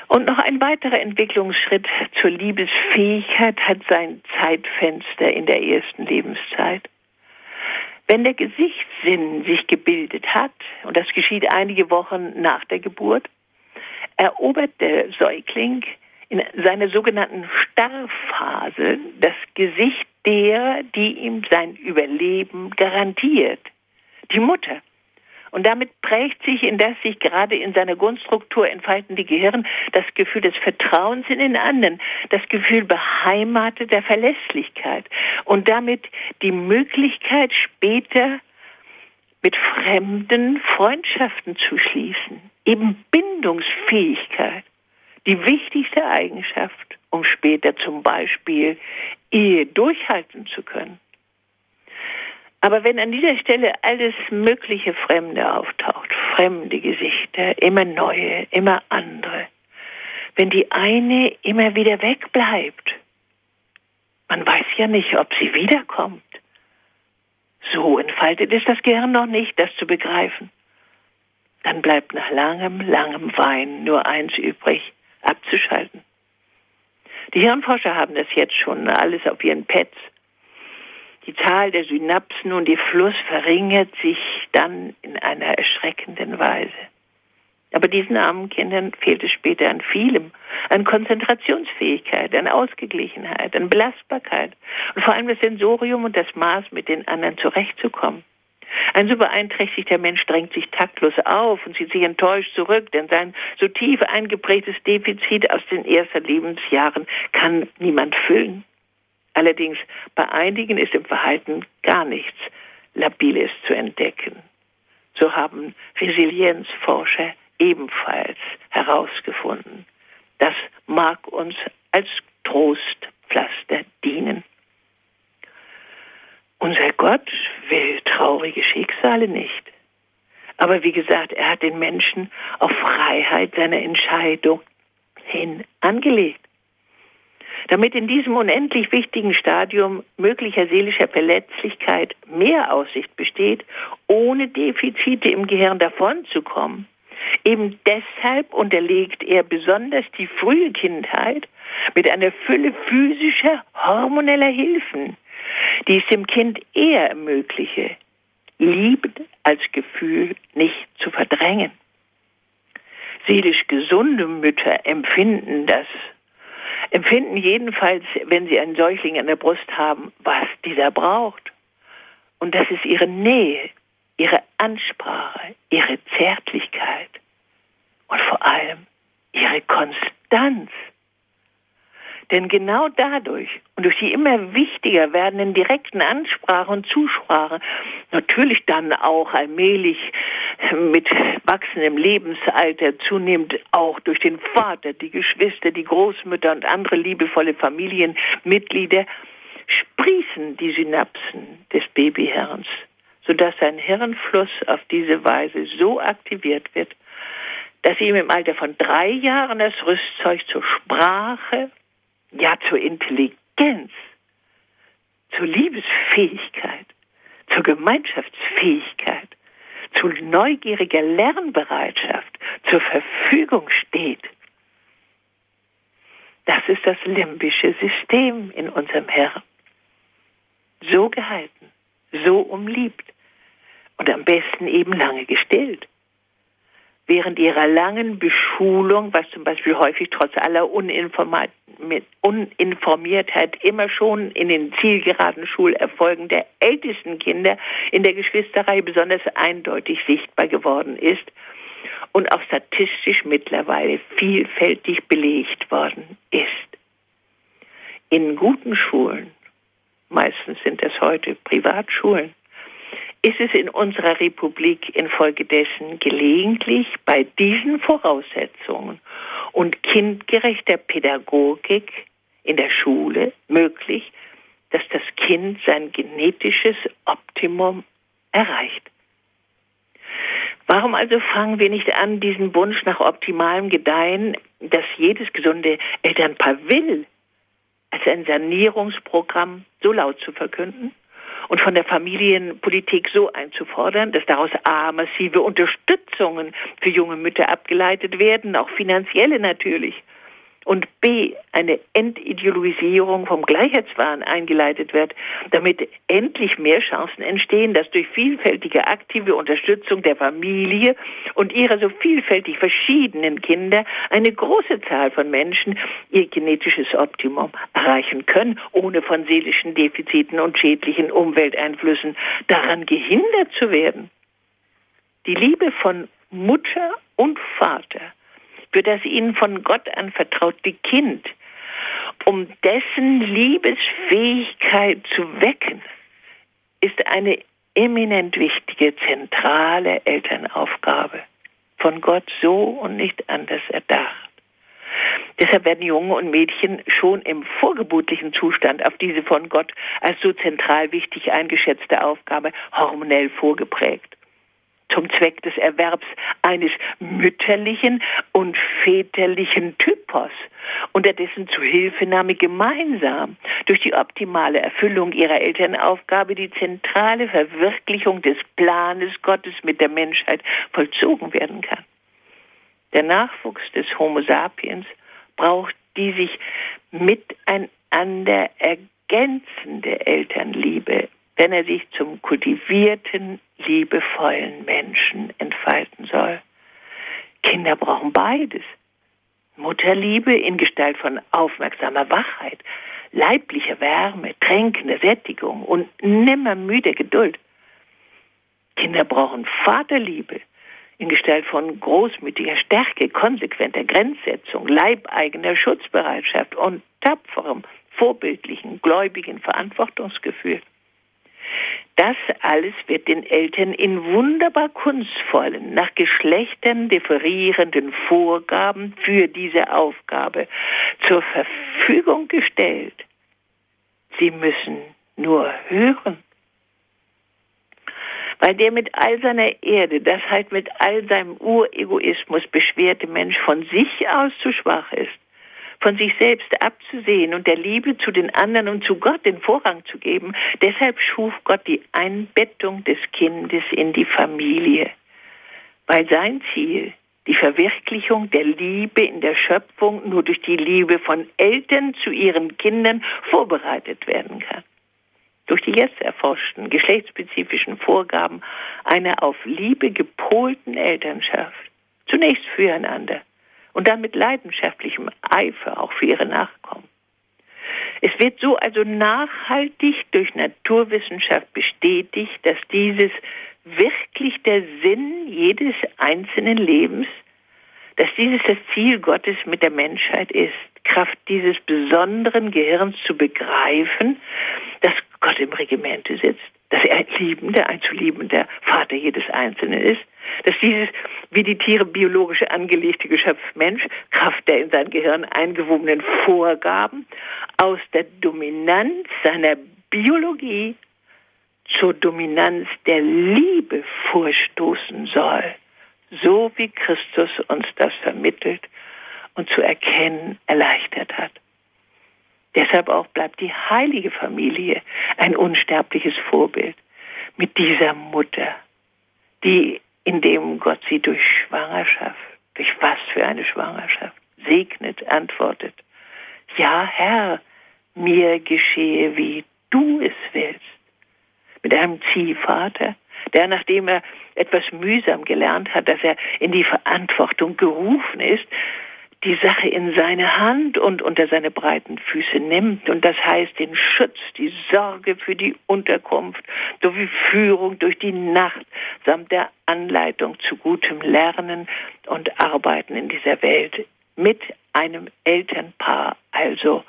Und noch ein weiterer Entwicklungsschritt zur Liebesfähigkeit hat sein Zeitfenster in der ersten Lebenszeit. Wenn der Gesichtssinn sich gebildet hat, und das geschieht einige Wochen nach der Geburt, erobert der Säugling in seiner sogenannten Starrphase das Gesicht der, die ihm sein Überleben garantiert, die Mutter. Und damit prägt sich in das sich gerade in seiner Grundstruktur entfaltende Gehirn das Gefühl des Vertrauens in den anderen, das Gefühl beheimateter Verlässlichkeit und damit die Möglichkeit später mit Fremden Freundschaften zu schließen. Eben Bindungsfähigkeit, die wichtigste Eigenschaft, um später zum Beispiel Ehe durchhalten zu können. Aber wenn an dieser Stelle alles mögliche Fremde auftaucht, fremde Gesichter, immer neue, immer andere, wenn die eine immer wieder wegbleibt, man weiß ja nicht, ob sie wiederkommt. So entfaltet ist das Gehirn noch nicht, das zu begreifen. Dann bleibt nach langem, langem Wein nur eins übrig, abzuschalten. Die Hirnforscher haben das jetzt schon alles auf ihren Pads die Zahl der Synapsen und ihr Fluss verringert sich dann in einer erschreckenden Weise. Aber diesen armen Kindern fehlt es später an vielem, an Konzentrationsfähigkeit, an Ausgeglichenheit, an Belastbarkeit und vor allem das Sensorium und das Maß, mit den anderen zurechtzukommen. Ein so beeinträchtigter Mensch drängt sich taktlos auf und zieht sich enttäuscht zurück, denn sein so tief eingeprägtes Defizit aus den ersten Lebensjahren kann niemand füllen. Allerdings bei einigen ist im Verhalten gar nichts Labiles zu entdecken. So haben Resilienzforscher ebenfalls herausgefunden. Das mag uns als Trostpflaster dienen. Unser Gott will traurige Schicksale nicht. Aber wie gesagt, er hat den Menschen auf Freiheit seiner Entscheidung hin angelegt damit in diesem unendlich wichtigen Stadium möglicher seelischer Verletzlichkeit mehr Aussicht besteht, ohne Defizite im Gehirn davonzukommen. Eben deshalb unterlegt er besonders die frühe Kindheit mit einer Fülle physischer, hormoneller Hilfen, die es dem Kind eher ermögliche, Liebe als Gefühl nicht zu verdrängen. Seelisch gesunde Mütter empfinden das empfinden jedenfalls, wenn sie einen Säugling an der Brust haben, was dieser braucht. Und das ist ihre Nähe, ihre Ansprache, ihre Zärtlichkeit und vor allem ihre Konstanz. Denn genau dadurch und durch die immer wichtiger werdenden direkten Ansprache und Zusprache, natürlich dann auch allmählich mit wachsendem Lebensalter zunehmend auch durch den Vater, die Geschwister, die Großmütter und andere liebevolle Familienmitglieder, sprießen die Synapsen des Babyhirns, sodass sein Hirnfluss auf diese Weise so aktiviert wird, dass ihm im Alter von drei Jahren das Rüstzeug zur Sprache, ja zur Intelligenz, zur Liebesfähigkeit, zur Gemeinschaftsfähigkeit, zu neugieriger Lernbereitschaft zur Verfügung steht. Das ist das limbische System in unserem Hirn. So gehalten, so umliebt und am besten eben lange gestillt während ihrer langen Beschulung, was zum Beispiel häufig trotz aller Uninformiertheit immer schon in den zielgeraden Schulerfolgen der ältesten Kinder in der Geschwisterreihe besonders eindeutig sichtbar geworden ist und auch statistisch mittlerweile vielfältig belegt worden ist. In guten Schulen, meistens sind es heute Privatschulen, ist es in unserer Republik infolgedessen gelegentlich bei diesen Voraussetzungen und kindgerechter Pädagogik in der Schule möglich, dass das Kind sein genetisches Optimum erreicht. Warum also fangen wir nicht an, diesen Wunsch nach optimalem Gedeihen, das jedes gesunde Elternpaar will, als ein Sanierungsprogramm so laut zu verkünden? Und von der Familienpolitik so einzufordern, dass daraus A, massive Unterstützungen für junge Mütter abgeleitet werden, auch finanzielle natürlich, und B, eine Entideologisierung vom Gleichheitswahn eingeleitet wird, damit endlich mehr Chancen entstehen, dass durch vielfältige aktive Unterstützung der Familie und ihrer so vielfältig verschiedenen Kinder eine große Zahl von Menschen ihr genetisches Optimum erreichen können, ohne von seelischen Defiziten und schädlichen Umwelteinflüssen daran gehindert zu werden. Die Liebe von Mutter und Vater für das ihnen von Gott anvertraute Kind, um dessen Liebesfähigkeit zu wecken, ist eine eminent wichtige, zentrale Elternaufgabe. Von Gott so und nicht anders erdacht. Deshalb werden Junge und Mädchen schon im vorgeburtlichen Zustand auf diese von Gott als so zentral wichtig eingeschätzte Aufgabe hormonell vorgeprägt zum Zweck des Erwerbs eines mütterlichen und väterlichen Typos, unter dessen Zuhilfenahme gemeinsam durch die optimale Erfüllung ihrer Elternaufgabe die zentrale Verwirklichung des Planes Gottes mit der Menschheit vollzogen werden kann. Der Nachwuchs des Homo sapiens braucht die sich miteinander ergänzende Elternliebe wenn er sich zum kultivierten, liebevollen Menschen entfalten soll. Kinder brauchen beides. Mutterliebe in Gestalt von aufmerksamer Wachheit, leiblicher Wärme, tränkender Sättigung und nimmermüder Geduld. Kinder brauchen Vaterliebe in Gestalt von großmütiger Stärke, konsequenter Grenzsetzung, leibeigener Schutzbereitschaft und tapferem, vorbildlichen, gläubigen Verantwortungsgefühl. Das alles wird den Eltern in wunderbar kunstvollen, nach Geschlechtern differierenden Vorgaben für diese Aufgabe zur Verfügung gestellt. Sie müssen nur hören. Weil der mit all seiner Erde, das halt mit all seinem Uregoismus beschwerte Mensch von sich aus zu schwach ist, von sich selbst abzusehen und der Liebe zu den anderen und zu Gott den Vorrang zu geben. Deshalb schuf Gott die Einbettung des Kindes in die Familie, weil sein Ziel die Verwirklichung der Liebe in der Schöpfung nur durch die Liebe von Eltern zu ihren Kindern vorbereitet werden kann. Durch die jetzt erforschten geschlechtsspezifischen Vorgaben einer auf Liebe gepolten Elternschaft, zunächst füreinander, und dann mit leidenschaftlichem Eifer auch für ihre Nachkommen. Es wird so also nachhaltig durch Naturwissenschaft bestätigt, dass dieses wirklich der Sinn jedes einzelnen Lebens, dass dieses das Ziel Gottes mit der Menschheit ist. Kraft dieses besonderen Gehirns zu begreifen, dass Gott im Regimente sitzt, dass er ein liebender, ein zu liebender Vater jedes Einzelnen ist, dass dieses wie die Tiere biologisch angelegte Geschöpf Mensch, Kraft der in sein Gehirn eingewobenen Vorgaben, aus der Dominanz seiner Biologie zur Dominanz der Liebe vorstoßen soll, so wie Christus uns das vermittelt und zu erkennen erleichtert hat. Deshalb auch bleibt die heilige Familie ein unsterbliches Vorbild mit dieser Mutter, die, indem Gott sie durch Schwangerschaft, durch was für eine Schwangerschaft, segnet, antwortet, ja Herr, mir geschehe, wie du es willst. Mit einem Ziehvater, der, nachdem er etwas mühsam gelernt hat, dass er in die Verantwortung gerufen ist, die Sache in seine Hand und unter seine breiten Füße nimmt. Und das heißt den Schutz, die Sorge für die Unterkunft sowie Führung durch die Nacht samt der Anleitung zu gutem Lernen und Arbeiten in dieser Welt mit einem Elternpaar, also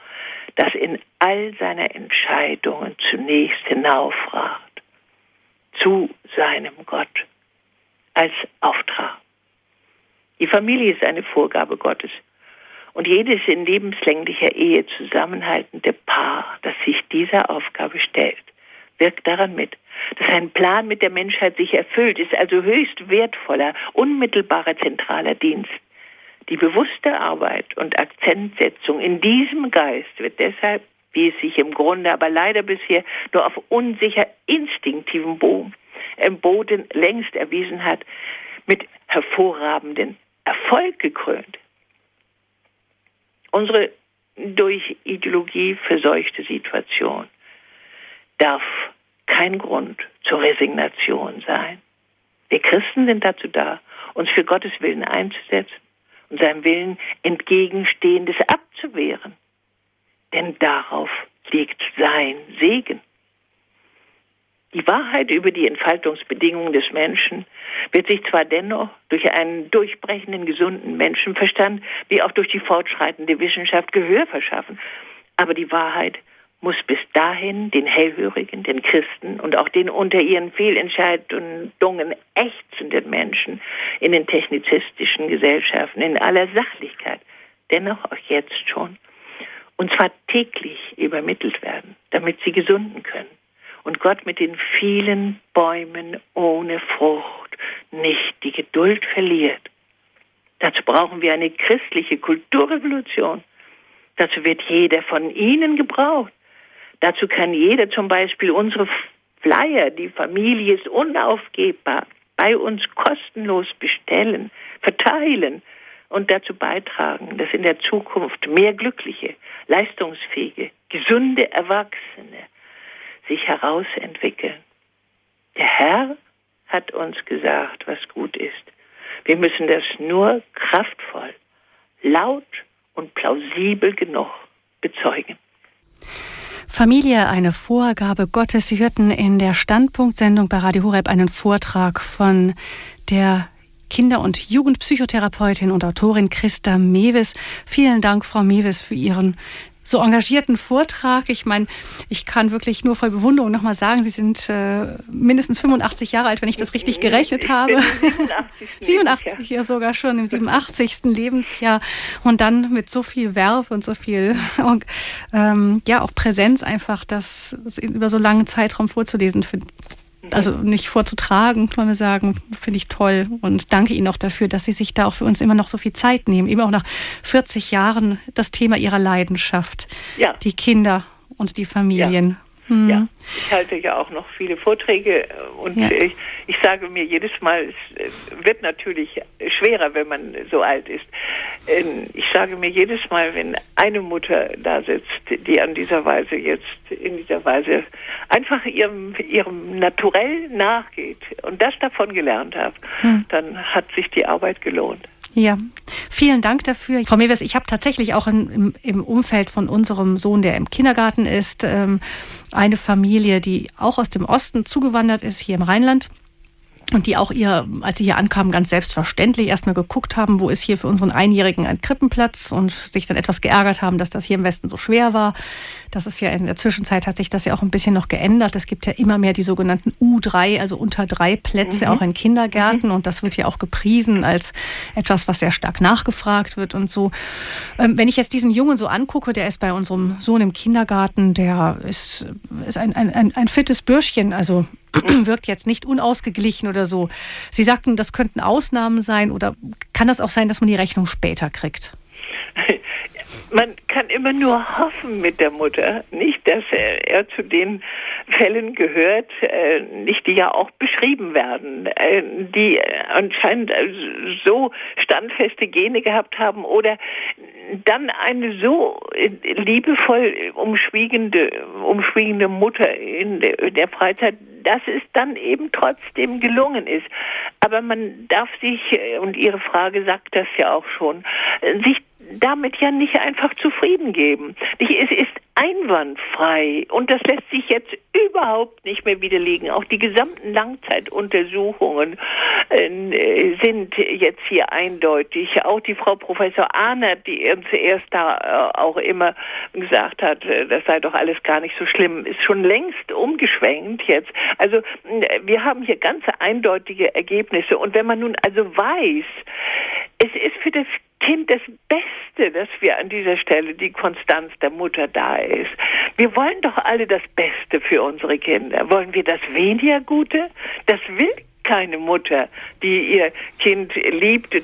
das in all seiner Entscheidungen zunächst hinaufragt zu seinem Gott als Auftrag. Die Familie ist eine Vorgabe Gottes. Und jedes in lebenslänglicher Ehe zusammenhaltende Paar, das sich dieser Aufgabe stellt, wirkt daran mit, dass ein Plan mit der Menschheit sich erfüllt, ist also höchst wertvoller, unmittelbarer zentraler Dienst. Die bewusste Arbeit und Akzentsetzung in diesem Geist wird deshalb, wie es sich im Grunde aber leider bisher nur auf unsicher instinktivem Boden längst erwiesen hat, mit hervorragenden Erfolg gekrönt. Unsere durch Ideologie verseuchte Situation darf kein Grund zur Resignation sein. Wir Christen sind dazu da, uns für Gottes Willen einzusetzen und seinem Willen entgegenstehendes abzuwehren. Denn darauf liegt sein Segen. Die Wahrheit über die Entfaltungsbedingungen des Menschen wird sich zwar dennoch durch einen durchbrechenden, gesunden Menschenverstand wie auch durch die fortschreitende Wissenschaft Gehör verschaffen, aber die Wahrheit muss bis dahin den Hellhörigen, den Christen und auch den unter ihren Fehlentscheidungen ächzenden Menschen in den technizistischen Gesellschaften in aller Sachlichkeit, dennoch auch jetzt schon, und zwar täglich übermittelt werden, damit sie gesunden können und Gott mit den vielen Bäumen ohne Frucht nicht die Geduld verliert. Dazu brauchen wir eine christliche Kulturrevolution. Dazu wird jeder von Ihnen gebraucht. Dazu kann jeder zum Beispiel unsere Flyer, die Familie ist unaufgebbar, bei uns kostenlos bestellen, verteilen und dazu beitragen, dass in der Zukunft mehr glückliche, leistungsfähige, gesunde Erwachsene sich herausentwickeln. Der Herr hat uns gesagt, was gut ist. Wir müssen das nur kraftvoll, laut und plausibel genug bezeugen. Familie, eine Vorgabe Gottes. Sie hörten in der Standpunktsendung bei Radio Horeb einen Vortrag von der Kinder- und Jugendpsychotherapeutin und Autorin Christa Mewes. Vielen Dank, Frau Mewes, für Ihren so engagierten Vortrag. Ich meine, ich kann wirklich nur voll Bewunderung nochmal sagen, Sie sind äh, mindestens 85 Jahre alt, wenn ich das richtig gerechnet ich habe. 87, 87 ja sogar schon im 87. Lebensjahr und dann mit so viel Werf und so viel ähm, ja auch Präsenz einfach das über so langen Zeitraum vorzulesen, finde also nicht vorzutragen, kann man sagen, finde ich toll und danke Ihnen auch dafür, dass Sie sich da auch für uns immer noch so viel Zeit nehmen, eben auch nach 40 Jahren das Thema Ihrer Leidenschaft, ja. die Kinder und die Familien. Ja. Hm. Ja, ich halte ja auch noch viele Vorträge und ja. ich, ich sage mir jedes Mal, es wird natürlich schwerer, wenn man so alt ist. Ähm, ich sage mir jedes Mal, wenn eine Mutter da sitzt, die an dieser Weise jetzt, in dieser Weise einfach ihrem, ihrem Naturell nachgeht und das davon gelernt hat, hm. dann hat sich die Arbeit gelohnt. Ja, vielen Dank dafür. Frau Mewes, ich habe tatsächlich auch in, im, Umfeld von unserem Sohn, der im Kindergarten ist, ähm, eine Familie, die auch aus dem Osten zugewandert ist, hier im Rheinland. und die auch ihr, als sie hier ankamen, ganz selbstverständlich erstmal geguckt haben, wo ist hier für unseren Einjährigen ein Krippenplatz und sich dann etwas geärgert haben, dass das hier im Westen so schwer war. Das ist ja in der Zwischenzeit hat sich das ja auch ein bisschen noch geändert. Es gibt ja immer mehr die sogenannten U3, also unter drei Plätze, mhm. auch in Kindergärten. Mhm. Und das wird ja auch gepriesen als etwas, was sehr stark nachgefragt wird und so. Ähm, wenn ich jetzt diesen Jungen so angucke, der ist bei unserem Sohn im Kindergarten, der ist, ist ein, ein, ein, ein fittes Bürschchen, also wirkt jetzt nicht unausgeglichen oder so. Sie sagten, das könnten Ausnahmen sein oder kann das auch sein, dass man die Rechnung später kriegt? man kann immer nur hoffen mit der Mutter, nicht, dass er, er zu den Fällen gehört, äh, nicht die ja auch beschrieben werden, äh, die anscheinend so standfeste Gene gehabt haben oder dann eine so liebevoll umschwiegende, umschwiegende Mutter in der, Freizeit, dass es dann eben trotzdem gelungen ist. Aber man darf sich, und Ihre Frage sagt das ja auch schon, sich damit ja nicht einfach zufrieden geben. Es einwandfrei und das lässt sich jetzt überhaupt nicht mehr widerlegen. Auch die gesamten Langzeituntersuchungen äh, sind jetzt hier eindeutig. Auch die Frau Professor Ahnert, die zuerst da äh, auch immer gesagt hat, äh, das sei doch alles gar nicht so schlimm, ist schon längst umgeschwenkt jetzt. Also wir haben hier ganz eindeutige Ergebnisse und wenn man nun also weiß, es ist für das Kind das Beste, dass wir an dieser Stelle die Konstanz der Mutter da ist. Wir wollen doch alle das Beste für unsere Kinder. Wollen wir das weniger Gute? Das will keine Mutter, die ihr Kind liebt,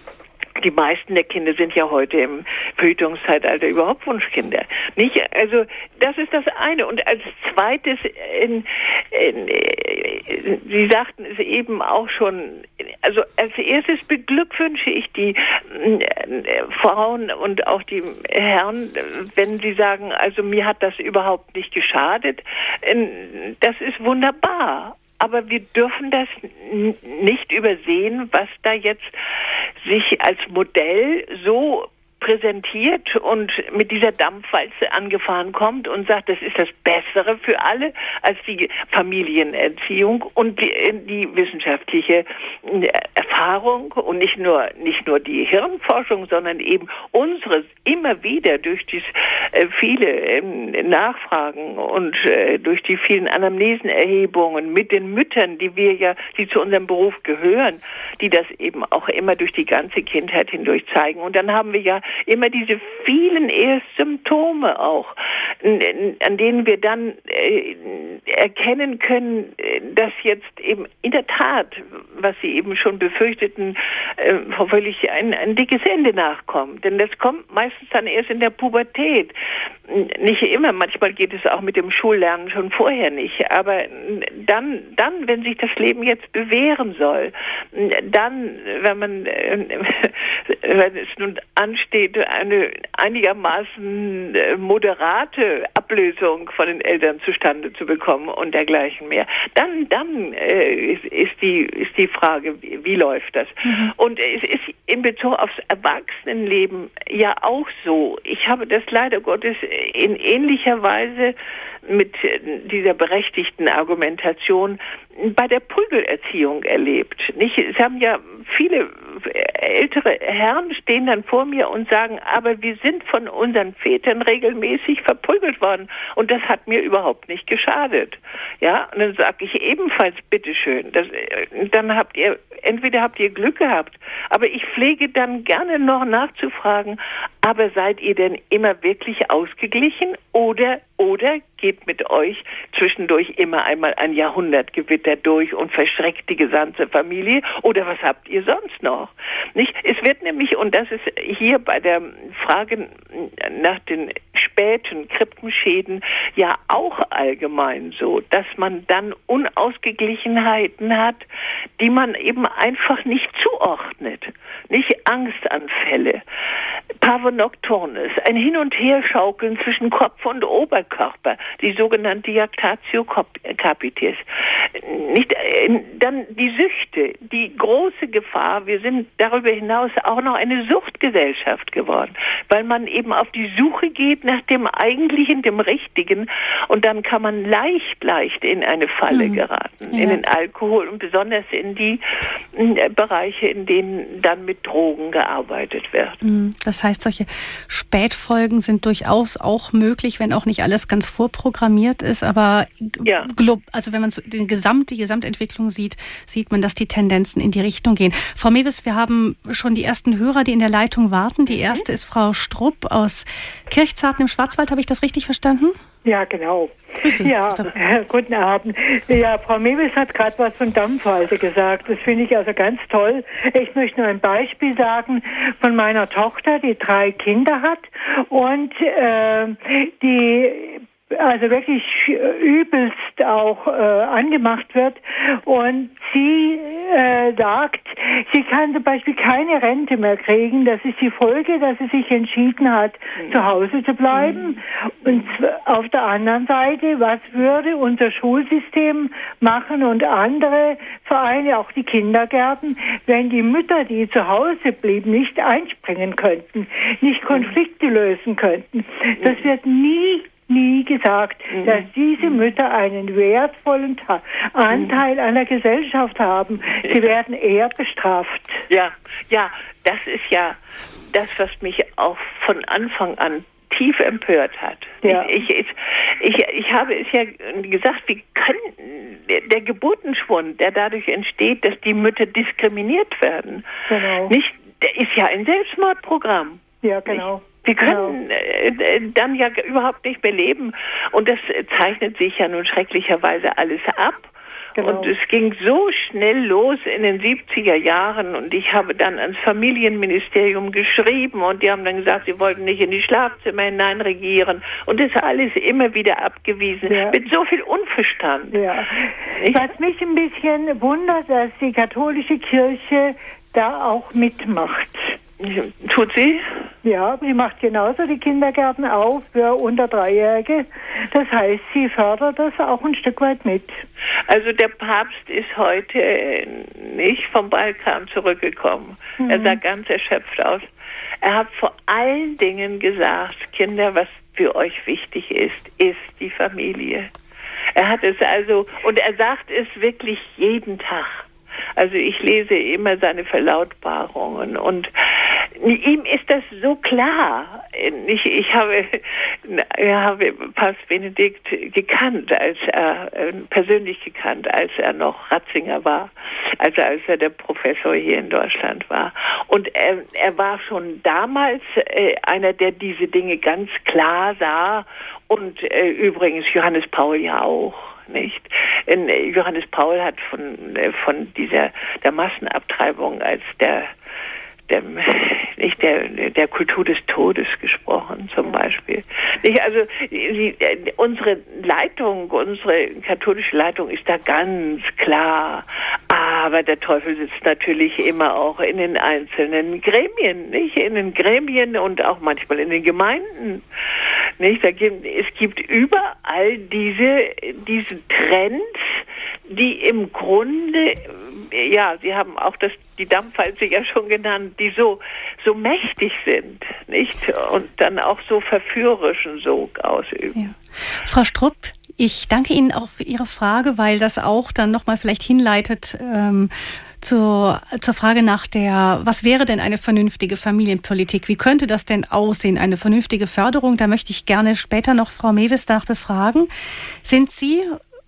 die meisten der Kinder sind ja heute im Verhütungszeitalter überhaupt Wunschkinder. Nicht? Also das ist das eine. Und als zweites, in, in, Sie sagten es eben auch schon, also als erstes beglückwünsche ich die äh, Frauen und auch die Herren, wenn sie sagen, also mir hat das überhaupt nicht geschadet. Das ist wunderbar aber wir dürfen das nicht übersehen, was da jetzt sich als Modell so präsentiert und mit dieser Dampfwalze angefahren kommt und sagt, das ist das Bessere für alle als die Familienerziehung und die, die wissenschaftliche äh, Erfahrung und nicht nur nicht nur die Hirnforschung, sondern eben unsere immer wieder durch die äh, viele ähm, Nachfragen und äh, durch die vielen Anamnesenerhebungen mit den Müttern, die wir ja, die zu unserem Beruf gehören, die das eben auch immer durch die ganze Kindheit hindurch zeigen. Und dann haben wir ja immer diese vielen eher Symptome auch, an denen wir dann äh, erkennen können, äh, dass jetzt eben in der Tat, was Sie eben schon befürchteten, äh, völlig ein, ein dickes Ende nachkommt. Denn das kommt meistens dann erst in der Pubertät. Nicht immer, manchmal geht es auch mit dem Schullernen schon vorher nicht. Aber dann, dann, wenn sich das Leben jetzt bewähren soll, dann, wenn man, wenn es nun ansteht, eine einigermaßen äh, moderate Ablösung von den Eltern zustande zu bekommen und dergleichen mehr. Dann, dann äh, ist, ist, die, ist die Frage, wie, wie läuft das? Mhm. Und es ist in Bezug aufs Erwachsenenleben ja auch so. Ich habe das leider Gottes in ähnlicher Weise mit dieser berechtigten Argumentation bei der Prügelerziehung erlebt. Nicht? Es haben ja viele ältere Herren stehen dann vor mir und sagen, aber wir sind von unseren Vätern regelmäßig verprügelt worden und das hat mir überhaupt nicht geschadet. Ja, und dann sage ich ebenfalls, bitteschön, das, dann habt ihr, entweder habt ihr Glück gehabt, aber ich pflege dann gerne noch nachzufragen, aber seid ihr denn immer wirklich ausgeglichen oder oder geht mit euch zwischendurch immer einmal ein Jahrhundertgewitter durch und verschreckt die gesamte Familie? Oder was habt ihr sonst noch? Nicht? Es wird nämlich, und das ist hier bei der Frage nach den späten Krippenschäden ja auch allgemein so, dass man dann Unausgeglichenheiten hat, die man eben einfach nicht zuordnet. Nicht Angstanfälle, Pavo nocturnis, ein Hin- und Herschaukeln zwischen Kopf und Oberkörper, die sogenannte Jactatio capitis. nicht äh, dann die Süchte, die große Gefahr. Wir sind darüber hinaus auch noch eine Suchtgesellschaft geworden, weil man eben auf die Suche geht nach dem Eigentlichen, dem Richtigen, und dann kann man leicht, leicht in eine Falle mhm. geraten, ja. in den Alkohol und besonders in die äh, Bereiche, in denen dann mit Drogen gearbeitet wird. Mhm. Das heißt, solche Spätfolgen sind durchaus auch möglich, wenn auch nicht alles ganz vorprogrammiert ist, aber ja. also wenn man so den Gesamt, die Gesamtentwicklung sieht, sieht man, dass die Tendenzen in die Richtung gehen. Frau Mewis, wir haben schon die ersten Hörer, die in der Leitung warten. Die mhm. erste ist Frau Strupp aus Kirchzarten im Schwarzwald. Habe ich das richtig verstanden? Ja, genau. Ja, äh, guten Abend. Ja, Frau Mewis hat gerade was von Dampfwalze gesagt. Das finde ich also ganz toll. Ich möchte nur ein Beispiel sagen von meiner Tochter, die drei Kinder hat und äh, die also wirklich übelst auch äh, angemacht wird. Und sie äh, sagt, sie kann zum Beispiel keine Rente mehr kriegen. Das ist die Folge, dass sie sich entschieden hat, mhm. zu Hause zu bleiben. Mhm. Und auf der anderen Seite, was würde unser Schulsystem machen und andere Vereine, auch die Kindergärten, wenn die Mütter, die zu Hause blieben, nicht einspringen könnten, nicht Konflikte lösen könnten. Das mhm. wird nie nie gesagt, mhm. dass diese Mütter einen wertvollen Ta Anteil an der Gesellschaft haben. Sie werden eher bestraft. Ja, ja, das ist ja das, was mich auch von Anfang an tief empört hat. Ja. Ich, ich, ich, ich habe es ja gesagt, wie können der, der Geburtenschwund, der dadurch entsteht, dass die Mütter diskriminiert werden, genau. nicht, der ist ja ein Selbstmordprogramm. Ja, genau. Nicht? Sie können genau. Dann ja überhaupt nicht mehr leben. Und das zeichnet sich ja nun schrecklicherweise alles ab. Genau. Und es ging so schnell los in den 70er Jahren und ich habe dann ans Familienministerium geschrieben und die haben dann gesagt, sie wollten nicht in die Schlafzimmer hinein regieren und das alles immer wieder abgewiesen ja. mit so viel Unverstand. Ja. Was mich ein bisschen wundert, dass die katholische Kirche da auch mitmacht. Tut sie? Ja, sie macht genauso die Kindergärten auf für unter Dreijährige. Das heißt, sie fördert das auch ein Stück weit mit. Also der Papst ist heute nicht vom Balkan zurückgekommen. Mhm. Er sah ganz erschöpft aus. Er hat vor allen Dingen gesagt, Kinder, was für euch wichtig ist, ist die Familie. Er hat es also, und er sagt es wirklich jeden Tag. Also ich lese immer seine Verlautbarungen und ihm ist das so klar. Ich, ich habe, ich habe Papst Benedikt gekannt, als er äh, persönlich gekannt, als er noch Ratzinger war, also als er der Professor hier in Deutschland war. Und er, er war schon damals äh, einer, der diese Dinge ganz klar sah und äh, übrigens Johannes Paul ja auch nicht. In, Johannes Paul hat von, von dieser der Massenabtreibung als der dem, nicht der, der Kultur des Todes gesprochen, zum Beispiel. Nicht, also die, unsere Leitung, unsere katholische Leitung ist da ganz klar. Aber der Teufel sitzt natürlich immer auch in den einzelnen Gremien, nicht? In den Gremien und auch manchmal in den Gemeinden. Nicht? Gibt, es gibt überall diese, diese Trends, die im Grunde, ja, Sie haben auch das, die Dampfwalze ja schon genannt, die so, so mächtig sind, nicht? Und dann auch so verführerischen Sog ausüben. Ja. Frau Strupp, ich danke Ihnen auch für Ihre Frage, weil das auch dann nochmal vielleicht hinleitet, ähm, zur, zur Frage nach der, was wäre denn eine vernünftige Familienpolitik? Wie könnte das denn aussehen, eine vernünftige Förderung? Da möchte ich gerne später noch Frau Mewis danach befragen. Sind Sie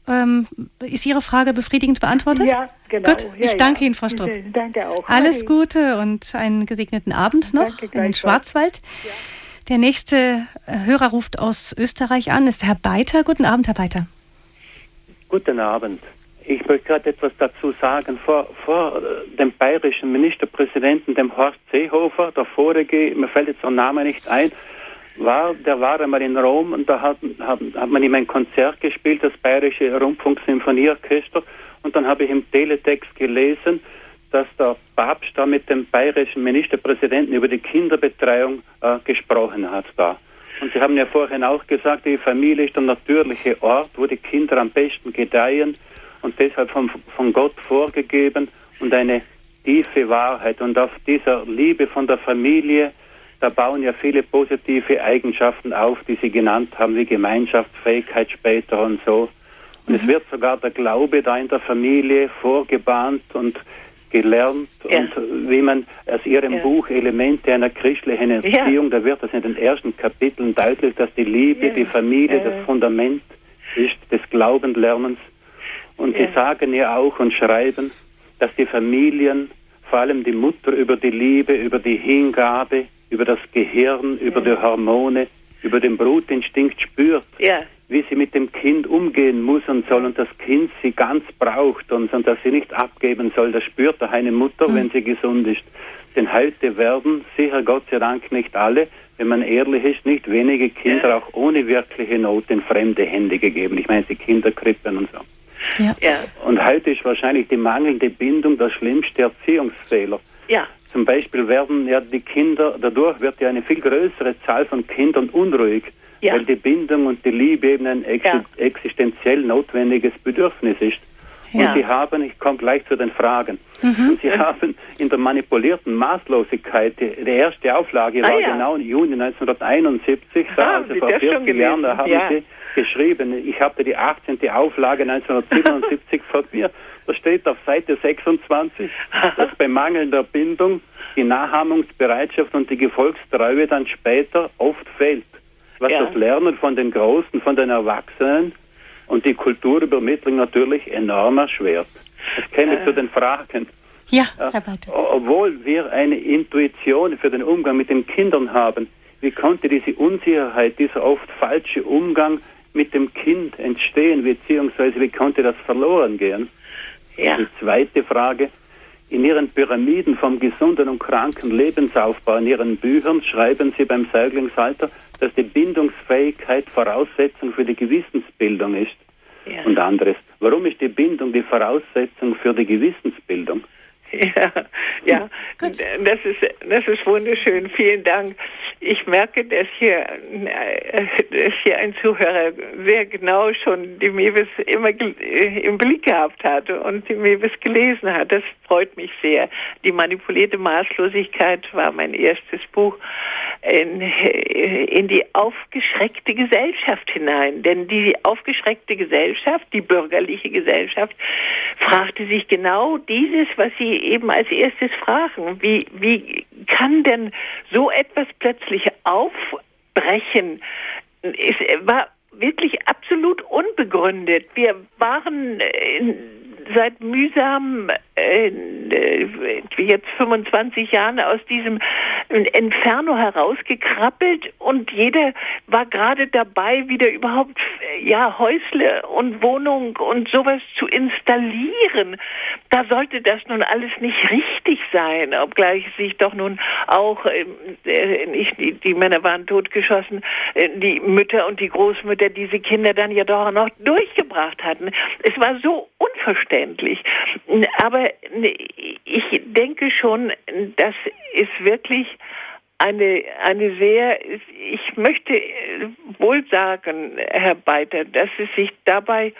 ähm, ist Ihre Frage befriedigend beantwortet? Ja, genau. Gut, ich ja, danke ja. Ihnen, Frau Strupp. Danke auch. Alles Gute und einen gesegneten Abend noch danke, in Schwarzwald. Ja. Der nächste Hörer ruft aus Österreich an, ist Herr Beiter. Guten Abend, Herr Beiter. Guten Abend. Ich möchte gerade etwas dazu sagen. Vor, vor äh, dem bayerischen Ministerpräsidenten, dem Horst Seehofer, der vorige, mir fällt jetzt der Name nicht ein, war, der war einmal in Rom und da hat, hat, hat man ihm ein Konzert gespielt, das Bayerische Rundfunksymphonieorchester. Und dann habe ich im Teletext gelesen, dass der Papst da mit dem bayerischen Ministerpräsidenten über die Kinderbetreuung äh, gesprochen hat da. Und Sie haben ja vorhin auch gesagt, die Familie ist der natürliche Ort, wo die Kinder am besten gedeihen. Und deshalb von, von Gott vorgegeben und eine tiefe Wahrheit. Und auf dieser Liebe von der Familie, da bauen ja viele positive Eigenschaften auf, die Sie genannt haben, wie Gemeinschaftsfähigkeit später und so. Und mhm. es wird sogar der Glaube da in der Familie vorgebahnt und gelernt ja. und wie man aus ihrem ja. Buch Elemente einer christlichen Erziehung, ja. da wird das in den ersten Kapiteln deutlich, dass die Liebe, die Familie das Fundament ist des Glaubenlernens. Und sie sagen ja auch und schreiben, dass die Familien, vor allem die Mutter, über die Liebe, über die Hingabe, über das Gehirn, über die Hormone, über den Brutinstinkt spürt, ja. wie sie mit dem Kind umgehen muss und soll und das Kind sie ganz braucht und, und dass sie nicht abgeben soll. Das spürt auch eine Mutter, mhm. wenn sie gesund ist. Denn heute werden, sicher Gott sei Dank nicht alle, wenn man ehrlich ist, nicht wenige Kinder ja. auch ohne wirkliche Not in fremde Hände gegeben. Ich meine die Kinderkrippen und so. Ja. ja. Und heute ist wahrscheinlich die mangelnde Bindung der schlimmste Erziehungsfehler. Ja. Zum Beispiel werden ja die Kinder, dadurch wird ja eine viel größere Zahl von Kindern unruhig, ja. weil die Bindung und die Liebe eben ein existenziell notwendiges Bedürfnis ist. Und sie haben, ich komme gleich zu den Fragen, mhm. sie haben in der manipulierten Maßlosigkeit, die, die erste Auflage ah, war ja. genau im Juni 1971, ah, also Frau Birke Lerner haben ja. sie geschrieben. Ich habe die 18. Auflage 1977 von mir. Da steht auf Seite 26, dass bei mangelnder Bindung die Nachahmungsbereitschaft und die Gefolgstreue dann später oft fehlt. Was ja. das Lernen von den Großen, von den Erwachsenen und die Kulturübermittlung natürlich enorm erschwert. Das käme äh. zu den Fragen. Ja, Herr Beite. Obwohl wir eine Intuition für den Umgang mit den Kindern haben, wie konnte diese Unsicherheit, dieser oft falsche Umgang mit dem Kind entstehen, beziehungsweise wie konnte das verloren gehen? Ja. Die zweite Frage. In Ihren Pyramiden vom gesunden und kranken Lebensaufbau, in Ihren Büchern schreiben Sie beim Säuglingsalter, dass die Bindungsfähigkeit Voraussetzung für die Gewissensbildung ist. Ja. Und anderes. Warum ist die Bindung die Voraussetzung für die Gewissensbildung? Ja, ja, das ist, das ist wunderschön. Vielen Dank. Ich merke, dass hier, dass hier ein Zuhörer sehr genau schon die Mewis immer äh, im Blick gehabt hat und die Mewis gelesen hat. Das freut mich sehr. Die manipulierte Maßlosigkeit war mein erstes Buch in, in die aufgeschreckte Gesellschaft hinein. Denn die aufgeschreckte Gesellschaft, die bürgerliche Gesellschaft, fragte sich genau dieses, was Sie eben als erstes fragen. Wie, wie kann denn so etwas plötzlich aufbrechen? Es war wirklich absolut unbegründet. Wir waren in seit mühsam äh, jetzt 25 Jahren aus diesem Inferno herausgekrabbelt und jeder war gerade dabei, wieder überhaupt ja Häusle und Wohnung und sowas zu installieren. Da sollte das nun alles nicht richtig sein, obgleich sich doch nun auch äh, nicht die, die Männer waren totgeschossen, äh, die Mütter und die Großmütter diese Kinder dann ja doch noch durchgebracht hatten. Es war so unverständlich. Aber ich denke schon, das ist wirklich eine, eine sehr, ich möchte wohl sagen, Herr Beiter, dass es sich dabei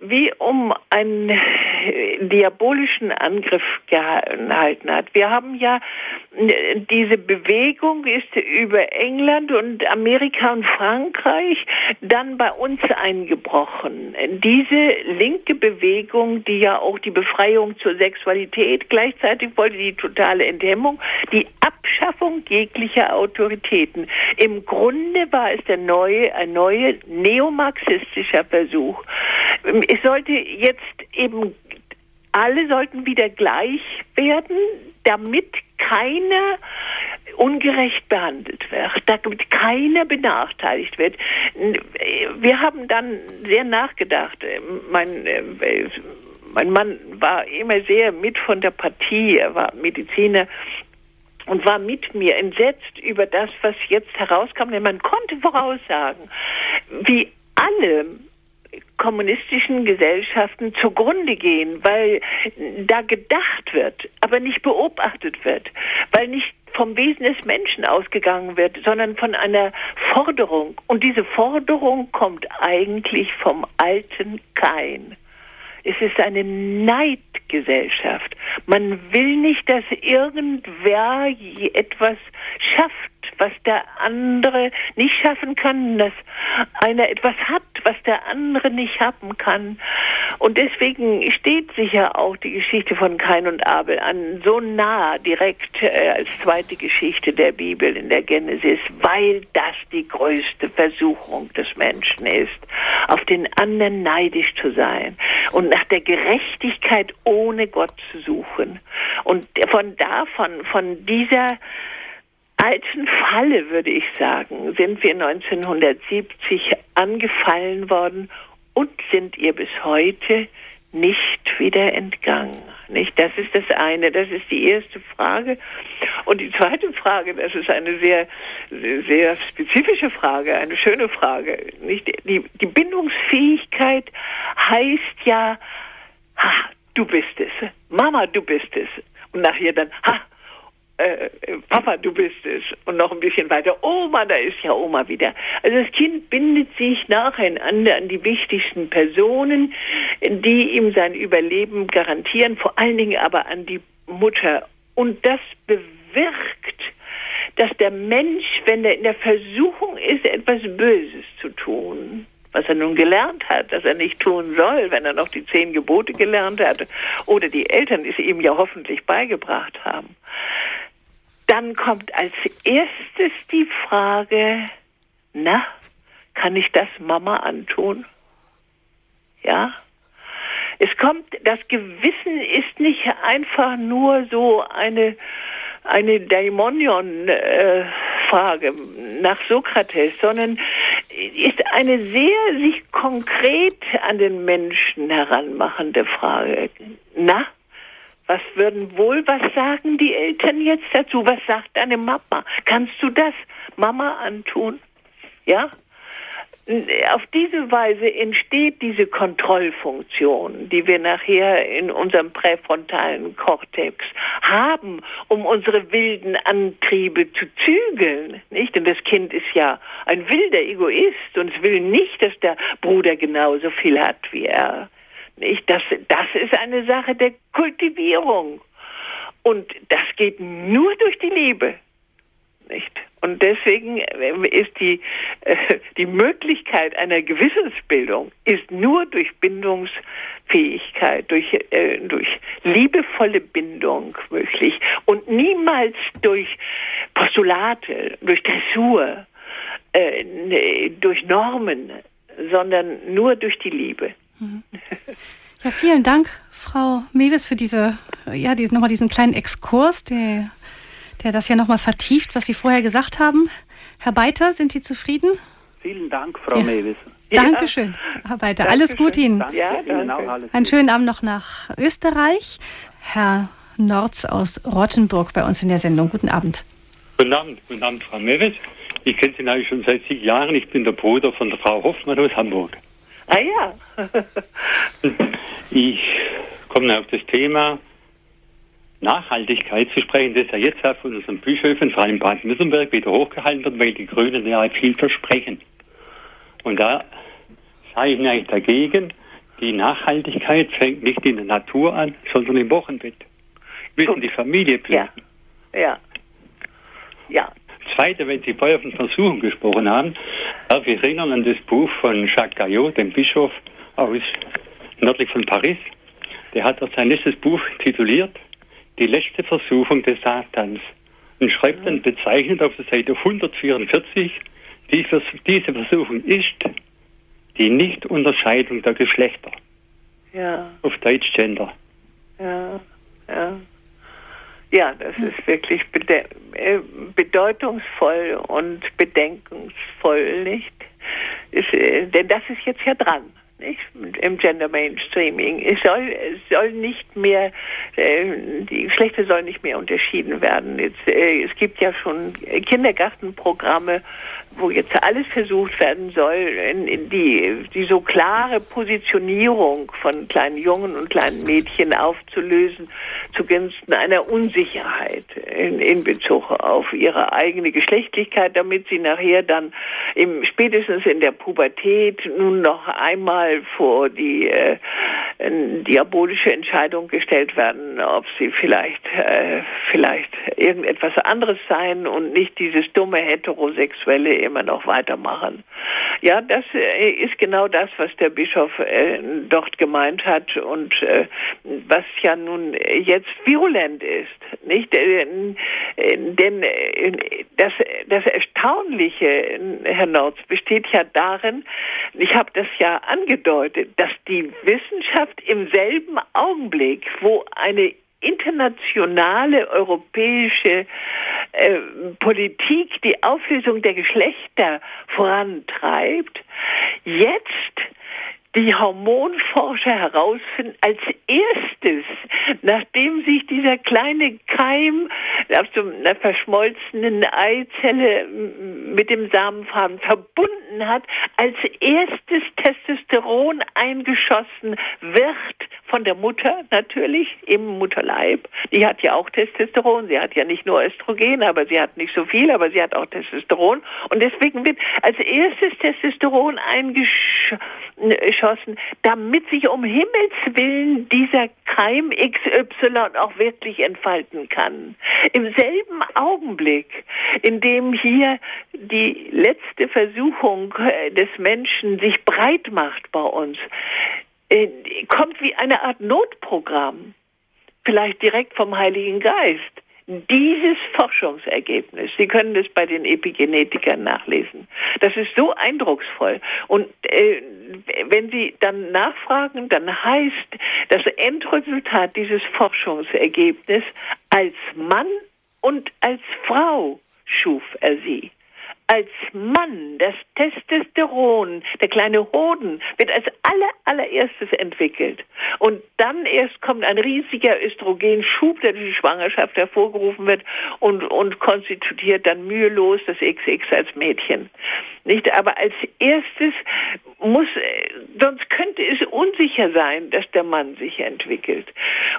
wie um einen diabolischen Angriff gehalten hat. Wir haben ja diese Bewegung ist über England und Amerika und Frankreich dann bei uns eingebrochen. Diese linke Bewegung, die ja auch die Befreiung zur Sexualität gleichzeitig wollte, die totale Enthemmung, die Abschaffung jeglicher Autoritäten. Im Grunde war es der neue, ein neuer neomarxistischer Versuch. Es sollte jetzt eben alle sollten wieder gleich werden, damit keiner ungerecht behandelt wird, damit keiner benachteiligt wird. Wir haben dann sehr nachgedacht. Mein, mein Mann war immer sehr mit von der Partie, er war Mediziner und war mit mir entsetzt über das, was jetzt herauskam, denn man konnte voraussagen, wie alle kommunistischen Gesellschaften zugrunde gehen, weil da gedacht wird, aber nicht beobachtet wird, weil nicht vom Wesen des Menschen ausgegangen wird, sondern von einer Forderung. Und diese Forderung kommt eigentlich vom alten Kain. Es ist eine Neidgesellschaft. Man will nicht, dass irgendwer etwas schafft, was der andere nicht schaffen kann, dass einer etwas hat, was der andere nicht haben kann. Und deswegen steht sicher auch die Geschichte von Kain und Abel an so nah direkt äh, als zweite Geschichte der Bibel in der Genesis, weil das die größte Versuchung des Menschen ist, auf den anderen neidisch zu sein und nach der Gerechtigkeit ohne Gott zu suchen. Und von davon, von dieser alten Falle, würde ich sagen, sind wir 1970 angefallen worden und sind ihr bis heute nicht wieder entgangen. Nicht? Das ist das eine, das ist die erste Frage. Und die zweite Frage, das ist eine sehr, sehr spezifische Frage, eine schöne Frage. Nicht? Die, die Bindungsfähigkeit heißt ja, ha, du bist es. Mama, du bist es. Und nachher dann, ha, äh, Papa, du bist es. Und noch ein bisschen weiter, Oma, da ist ja Oma wieder. Also das Kind bindet sich nacheinander an die wichtigsten Personen, die ihm sein Überleben garantieren, vor allen Dingen aber an die Mutter. Und das bewirkt, dass der Mensch, wenn er in der Versuchung ist, etwas Böses zu tun, was er nun gelernt hat, dass er nicht tun soll, wenn er noch die zehn Gebote gelernt hat, oder die Eltern es ihm ja hoffentlich beigebracht haben, dann kommt als erstes die Frage, na, kann ich das Mama antun? Ja? Es kommt, das Gewissen ist nicht einfach nur so eine, eine Daimonion-Frage nach Sokrates, sondern ist eine sehr sich konkret an den Menschen heranmachende Frage. Na, was würden wohl, was sagen die Eltern jetzt dazu? Was sagt deine Mama? Kannst du das Mama antun? Ja? Auf diese Weise entsteht diese Kontrollfunktion, die wir nachher in unserem präfrontalen Kortex haben, um unsere wilden Antriebe zu zügeln. Nicht? Denn das Kind ist ja ein wilder Egoist und es will nicht, dass der Bruder genauso viel hat wie er. Nicht? Das, das ist eine Sache der Kultivierung. Und das geht nur durch die Liebe. Nicht? Und deswegen ist die, äh, die Möglichkeit einer Gewissensbildung ist nur durch Bindungsfähigkeit, durch, äh, durch liebevolle Bindung möglich und niemals durch Postulate, durch Dressur, äh, durch Normen, sondern nur durch die Liebe. Mhm. Ja, vielen Dank, Frau Mewes, für diese, ja, die, nochmal diesen kleinen Exkurs, der, der das ja nochmal vertieft, was Sie vorher gesagt haben. Herr Beiter, sind Sie zufrieden? Vielen Dank, Frau ja. Mewes. Ja. Dankeschön, Herr Beiter. Dankeschön. Alles Gute Ihnen. Danke. Ja, Ihnen auch alles Einen schönen Abend noch nach Österreich. Herr Norz aus Rottenburg bei uns in der Sendung. Guten Abend. Guten Abend, guten Abend, Frau Mewes. Ich kenne Sie eigentlich schon seit zig Jahren. Ich bin der Bruder von der Frau Hoffmann aus Hamburg. Ah ja. ich komme auf das Thema Nachhaltigkeit zu sprechen, das ja jetzt von unseren Bischöfen, vor allem Baden-Württemberg, wieder hochgehalten wird, weil die Grünen ja viel versprechen. Und da sage ich mir eigentlich dagegen, die Nachhaltigkeit fängt nicht in der Natur an, sondern im Wochenbett. Wir müssen die Familie pflegen. Ja. Ja. ja. Zweite, wenn Sie vorher von Versuchen gesprochen haben, darf ich erinnern an das Buch von Jacques Gaillot, dem Bischof aus nördlich von Paris. Der hat sein letztes Buch tituliert Die letzte Versuchung des Satans und schreibt dann bezeichnet auf der Seite 144, diese Versuchung ist die Nichtunterscheidung der Geschlechter. Ja. Auf Deutsch Gender. Ja, ja. Ja, das ist wirklich äh, bedeutungsvoll und bedenkungsvoll, nicht? Ist, äh, denn das ist jetzt ja dran. Nicht? im Gender Mainstreaming. Es soll, es soll nicht mehr, äh, die Geschlechter sollen nicht mehr unterschieden werden. Jetzt, äh, es gibt ja schon Kindergartenprogramme, wo jetzt alles versucht werden soll, die, die so klare Positionierung von kleinen Jungen und kleinen Mädchen aufzulösen, zugunsten einer Unsicherheit in, in Bezug auf ihre eigene Geschlechtlichkeit, damit sie nachher dann im, spätestens in der Pubertät nun noch einmal vor die, äh, diabolische Entscheidung gestellt werden, ob sie vielleicht äh, vielleicht irgendetwas anderes sein und nicht dieses dumme heterosexuelle immer noch weitermachen. Ja, das äh, ist genau das, was der Bischof äh, dort gemeint hat und äh, was ja nun jetzt virulent ist, nicht? Denn das, das Erstaunliche, Herr Norz, besteht ja darin, ich habe das ja angedeutet, dass die Wissenschaft im selben Augenblick, wo eine internationale europäische äh, Politik die Auflösung der Geschlechter vorantreibt, jetzt die Hormonforscher herausfinden, als erstes, nachdem sich dieser kleine Keim aus einer verschmolzenen Eizelle mit dem Samenfaden verbunden hat, als erstes Testosteron eingeschossen wird von der Mutter natürlich im Mutterleib. Die hat ja auch Testosteron. Sie hat ja nicht nur Östrogen, aber sie hat nicht so viel, aber sie hat auch Testosteron. Und deswegen wird als erstes Testosteron eingeschossen geschossen, damit sich um Himmels Willen dieser Keim XY auch wirklich entfalten kann. Im selben Augenblick, in dem hier die letzte Versuchung äh, des Menschen sich breit macht bei uns, äh, kommt wie eine Art Notprogramm, vielleicht direkt vom Heiligen Geist. Dieses Forschungsergebnis, Sie können es bei den Epigenetikern nachlesen, das ist so eindrucksvoll. Und äh, wenn Sie dann nachfragen, dann heißt das Endresultat dieses Forschungsergebnisses, als Mann und als Frau schuf er sie als Mann das Testosteron, der kleine Hoden, wird als aller, allererstes entwickelt. Und dann erst kommt ein riesiger Östrogenschub, der durch die Schwangerschaft hervorgerufen wird und, und konstituiert dann mühelos das XX als Mädchen. Nicht? Aber als erstes muss, sonst könnte es unsicher sein, dass der Mann sich entwickelt.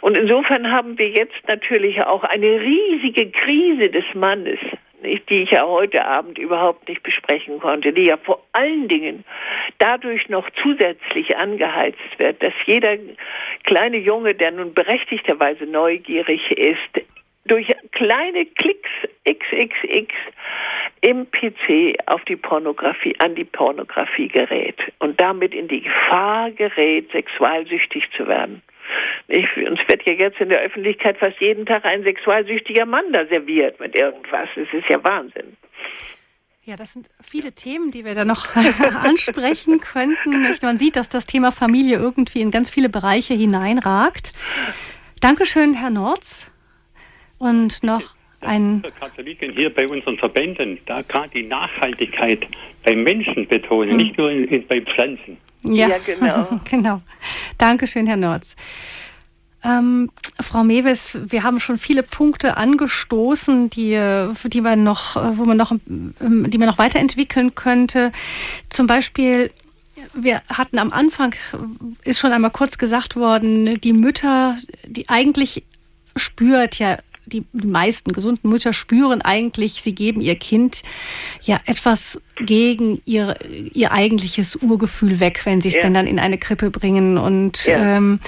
Und insofern haben wir jetzt natürlich auch eine riesige Krise des Mannes die ich ja heute Abend überhaupt nicht besprechen konnte, die ja vor allen Dingen dadurch noch zusätzlich angeheizt wird, dass jeder kleine Junge, der nun berechtigterweise neugierig ist, durch kleine Klicks XXX im PC auf die Pornografie, an die Pornografie gerät und damit in die Gefahr gerät, sexualsüchtig zu werden. Ich, uns wird ja jetzt in der Öffentlichkeit fast jeden Tag ein sexualsüchtiger Mann da serviert mit irgendwas. Das ist ja Wahnsinn. Ja, das sind viele Themen, die wir da noch ansprechen könnten. Man sieht, dass das Thema Familie irgendwie in ganz viele Bereiche hineinragt. Dankeschön, Herr Norz. Und noch ein. Katholiken hier bei unseren Verbänden, da gerade die Nachhaltigkeit beim Menschen betonen, hm. nicht nur in, in, bei Pflanzen. Ja, ja genau. genau. Dankeschön, Herr Norz. Ähm, Frau Mewes, wir haben schon viele Punkte angestoßen, die, die man noch, wo man noch, die man noch weiterentwickeln könnte. Zum Beispiel, wir hatten am Anfang, ist schon einmal kurz gesagt worden, die Mütter, die eigentlich spürt ja die, die meisten gesunden Mütter spüren eigentlich, sie geben ihr Kind ja etwas gegen ihr, ihr eigentliches Urgefühl weg, wenn sie es ja. denn dann in eine Krippe bringen. Und ja. ähm,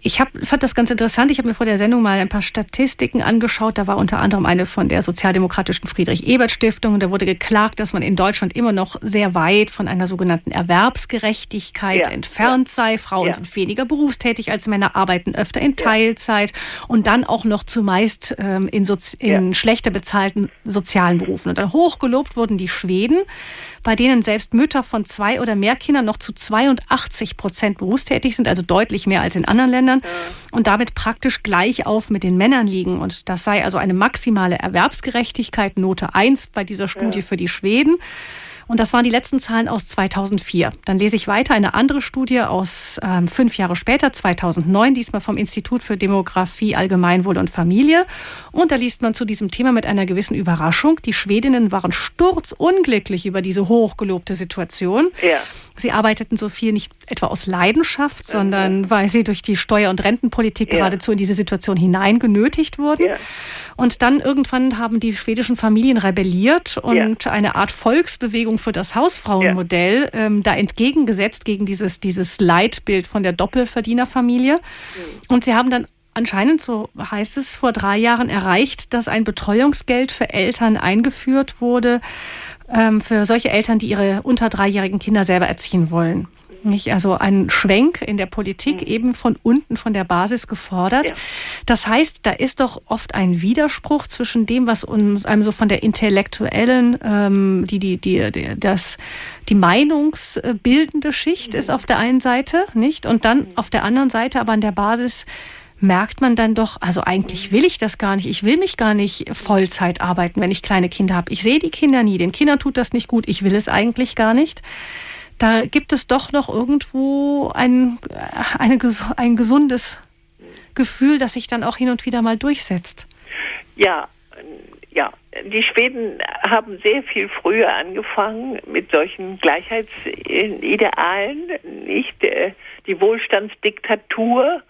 ich hab, fand das ganz interessant. Ich habe mir vor der Sendung mal ein paar Statistiken angeschaut. Da war unter anderem eine von der sozialdemokratischen Friedrich-Ebert-Stiftung. Da wurde geklagt, dass man in Deutschland immer noch sehr weit von einer sogenannten Erwerbsgerechtigkeit ja. entfernt sei. Frauen ja. sind weniger berufstätig als Männer, arbeiten öfter in Teilzeit und dann auch noch zumeist ähm, in, in schlechter bezahlten sozialen Berufen. Und dann hochgelobt wurden die Schweden bei denen selbst Mütter von zwei oder mehr Kindern noch zu 82 Prozent berufstätig sind, also deutlich mehr als in anderen Ländern und damit praktisch gleich auf mit den Männern liegen. Und das sei also eine maximale Erwerbsgerechtigkeit, Note 1 bei dieser Studie ja. für die Schweden. Und das waren die letzten Zahlen aus 2004. Dann lese ich weiter eine andere Studie aus ähm, fünf Jahre später, 2009, diesmal vom Institut für Demografie, Allgemeinwohl und Familie. Und da liest man zu diesem Thema mit einer gewissen Überraschung. Die Schwedinnen waren sturzunglücklich über diese hochgelobte Situation. Ja. Sie arbeiteten so viel nicht etwa aus Leidenschaft, sondern mhm. weil Sie durch die Steuer- und Rentenpolitik ja. geradezu in diese Situation hineingenötigt wurden. Ja. Und dann irgendwann haben die schwedischen Familien rebelliert und ja. eine Art Volksbewegung für das Hausfrauenmodell ähm, da entgegengesetzt gegen dieses, dieses Leitbild von der Doppelverdienerfamilie. Mhm. Und sie haben dann anscheinend, so heißt es, vor drei Jahren erreicht, dass ein Betreuungsgeld für Eltern eingeführt wurde, ähm, für solche Eltern, die ihre unter dreijährigen Kinder selber erziehen wollen. Nicht? Also ein Schwenk in der Politik, mhm. eben von unten, von der Basis gefordert. Ja. Das heißt, da ist doch oft ein Widerspruch zwischen dem, was uns einem so von der intellektuellen, ähm, die, die, die, die, das, die meinungsbildende Schicht mhm. ist auf der einen Seite, nicht? Und dann mhm. auf der anderen Seite aber an der Basis merkt man dann doch, also eigentlich will ich das gar nicht. Ich will mich gar nicht Vollzeit arbeiten, wenn ich kleine Kinder habe. Ich sehe die Kinder nie. Den Kindern tut das nicht gut. Ich will es eigentlich gar nicht. Da gibt es doch noch irgendwo ein, eine, ein gesundes Gefühl, das sich dann auch hin und wieder mal durchsetzt. Ja, ja, die Schweden haben sehr viel früher angefangen mit solchen Gleichheitsidealen, nicht äh, die Wohlstandsdiktatur äh,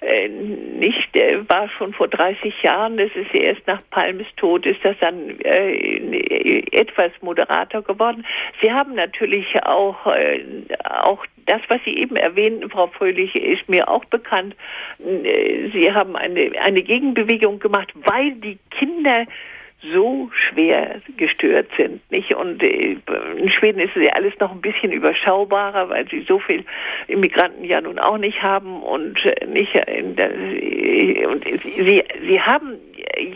nicht, äh, war schon vor 30 Jahren, das ist erst nach Palmes Tod, ist das dann äh, etwas moderater geworden. Sie haben natürlich auch, äh, auch das, was Sie eben erwähnten, Frau Fröhlich, ist mir auch bekannt. Äh, Sie haben eine, eine Gegenbewegung gemacht, weil die Kinder so schwer gestört sind, nicht? Und äh, in Schweden ist es ja alles noch ein bisschen überschaubarer, weil sie so viel Immigranten ja nun auch nicht haben und äh, nicht der, und sie sie haben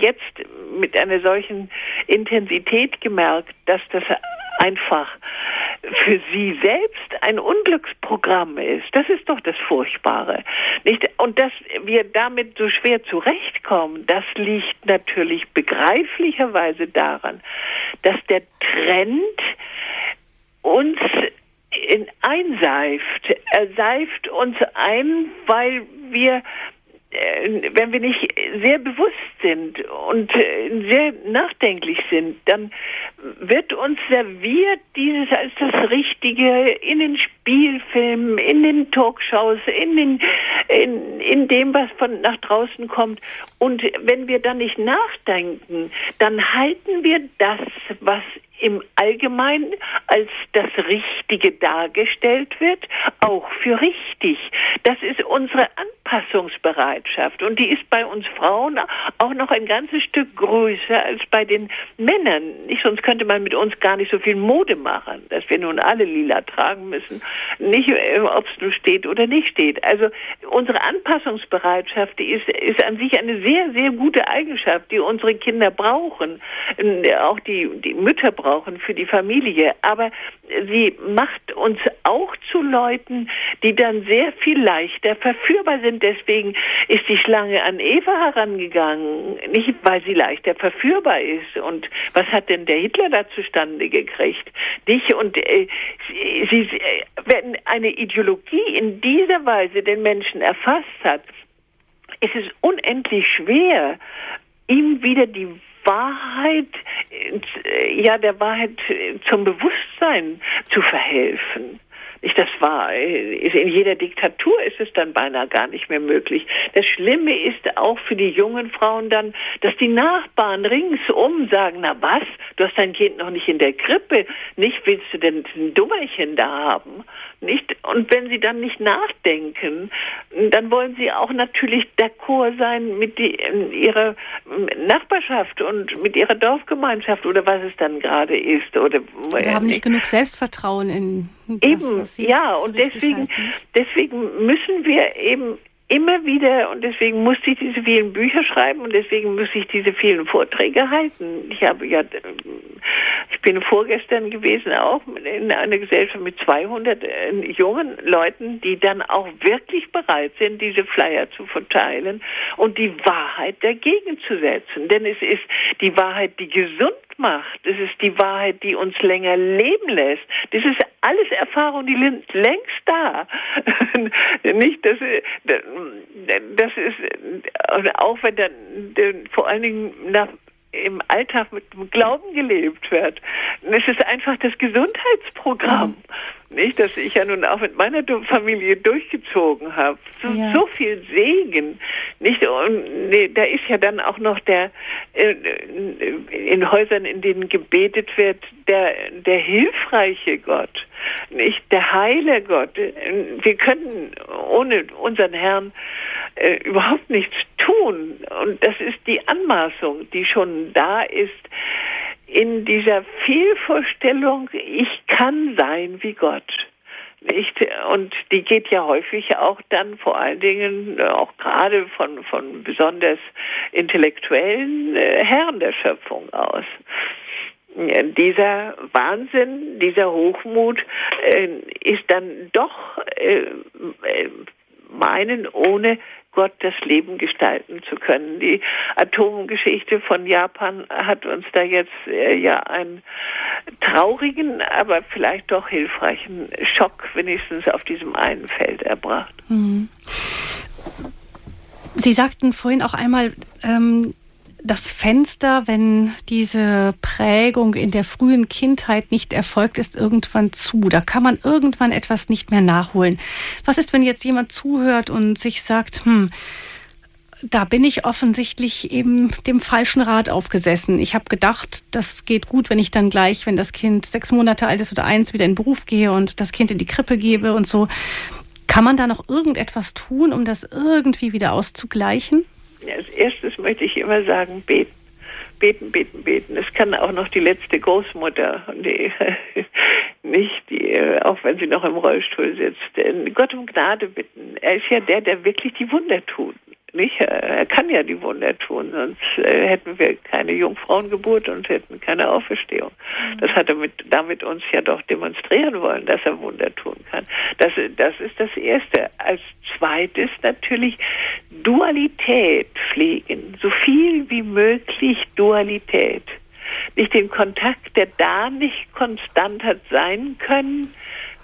jetzt mit einer solchen Intensität gemerkt, dass das einfach für sie selbst ein Unglücksprogramm ist. Das ist doch das Furchtbare. Nicht? Und dass wir damit so schwer zurechtkommen, das liegt natürlich begreiflicherweise daran, dass der Trend uns in einseift. Er seift uns ein, weil wir wenn wir nicht sehr bewusst sind und äh, sehr nachdenklich sind, dann wird uns serviert dieses als das Richtige in den Spielfilmen, in den Talkshows, in, den, in, in dem, was von nach draußen kommt. Und wenn wir dann nicht nachdenken, dann halten wir das, was im Allgemeinen als das Richtige dargestellt wird, auch für richtig. Das ist unsere Anpassungsbereitschaft und die ist bei uns Frauen auch noch ein ganzes Stück größer als bei den Männern. Nicht, sonst könnte man mit uns gar nicht so viel Mode machen, dass wir nun alle lila tragen müssen, nicht äh, ob es nun steht oder nicht steht. Also unsere Anpassungsbereitschaft, die ist, ist an sich eine sehr, sehr gute Eigenschaft, die unsere Kinder brauchen, auch die, die Mütter brauchen brauchen für die Familie. Aber sie macht uns auch zu Leuten, die dann sehr viel leichter verführbar sind. Deswegen ist die Schlange an Eva herangegangen, nicht weil sie leichter verführbar ist. Und was hat denn der Hitler da zustande gekriegt? Nicht? Und äh, sie, sie, äh, wenn eine Ideologie in dieser Weise den Menschen erfasst hat, ist es unendlich schwer, ihm wieder die Wahrheit, ja, der Wahrheit zum Bewusstsein zu verhelfen. Ich, das war, in jeder Diktatur ist es dann beinahe gar nicht mehr möglich. Das Schlimme ist auch für die jungen Frauen dann, dass die Nachbarn ringsum sagen, na was, du hast dein Kind noch nicht in der Krippe, nicht willst du denn ein Dummerchen da haben? Nicht? Und wenn sie dann nicht nachdenken, dann wollen sie auch natürlich d'accord sein mit die, ihrer Nachbarschaft und mit ihrer Dorfgemeinschaft oder was es dann gerade ist. Oder, Wir haben nicht genug Selbstvertrauen in das, Eben, ja, und deswegen, deswegen müssen wir eben immer wieder, und deswegen musste ich diese vielen Bücher schreiben und deswegen muss ich diese vielen Vorträge halten. Ich habe ja, ich bin vorgestern gewesen auch in einer Gesellschaft mit 200 äh, jungen Leuten, die dann auch wirklich bereit sind, diese Flyer zu verteilen und die Wahrheit dagegen zu setzen. Denn es ist die Wahrheit, die gesund macht. Es ist die Wahrheit, die uns länger leben lässt. Das ist alles Erfahrung, die längst da. Nicht, dass das ist auch wenn dann vor allen Dingen nach im Alltag mit dem Glauben gelebt wird. Es ist einfach das Gesundheitsprogramm. Nicht, dass ich ja nun auch mit meiner Familie durchgezogen habe. So, ja. so viel Segen. Nicht, und nee, da ist ja dann auch noch der äh, in Häusern, in denen gebetet wird, der, der hilfreiche Gott. Nicht der heile Gott. Wir können ohne unseren Herrn äh, überhaupt nichts tun. Und das ist die Anmaßung, die schon da ist in dieser Fehlvorstellung, ich kann sein wie Gott. Nicht? Und die geht ja häufig auch dann vor allen Dingen, äh, auch gerade von, von besonders intellektuellen äh, Herren der Schöpfung aus. Dieser Wahnsinn, dieser Hochmut äh, ist dann doch äh, äh meinen, ohne Gott das Leben gestalten zu können. Die Atomgeschichte von Japan hat uns da jetzt äh, ja einen traurigen, aber vielleicht doch hilfreichen Schock wenigstens auf diesem einen Feld erbracht. Mhm. Sie sagten vorhin auch einmal, ähm, das Fenster, wenn diese Prägung in der frühen Kindheit nicht erfolgt, ist irgendwann zu. Da kann man irgendwann etwas nicht mehr nachholen. Was ist, wenn jetzt jemand zuhört und sich sagt, hm, da bin ich offensichtlich eben dem falschen Rat aufgesessen. Ich habe gedacht, das geht gut, wenn ich dann gleich, wenn das Kind sechs Monate alt ist oder eins, wieder in den Beruf gehe und das Kind in die Krippe gebe und so. Kann man da noch irgendetwas tun, um das irgendwie wieder auszugleichen? Als erstes möchte ich immer sagen, beten. Beten, beten, beten. Es kann auch noch die letzte Großmutter, die, nicht die, auch wenn sie noch im Rollstuhl sitzt, Gott um Gnade bitten. Er ist ja der, der wirklich die Wunder tut nicht. Er kann ja die Wunder tun, sonst äh, hätten wir keine Jungfrauengeburt und hätten keine Auferstehung. Mhm. Das hat er mit, damit uns ja doch demonstrieren wollen, dass er Wunder tun kann. Das, das ist das Erste. Als zweites natürlich Dualität pflegen. So viel wie möglich Dualität. Nicht den Kontakt, der da nicht konstant hat sein können,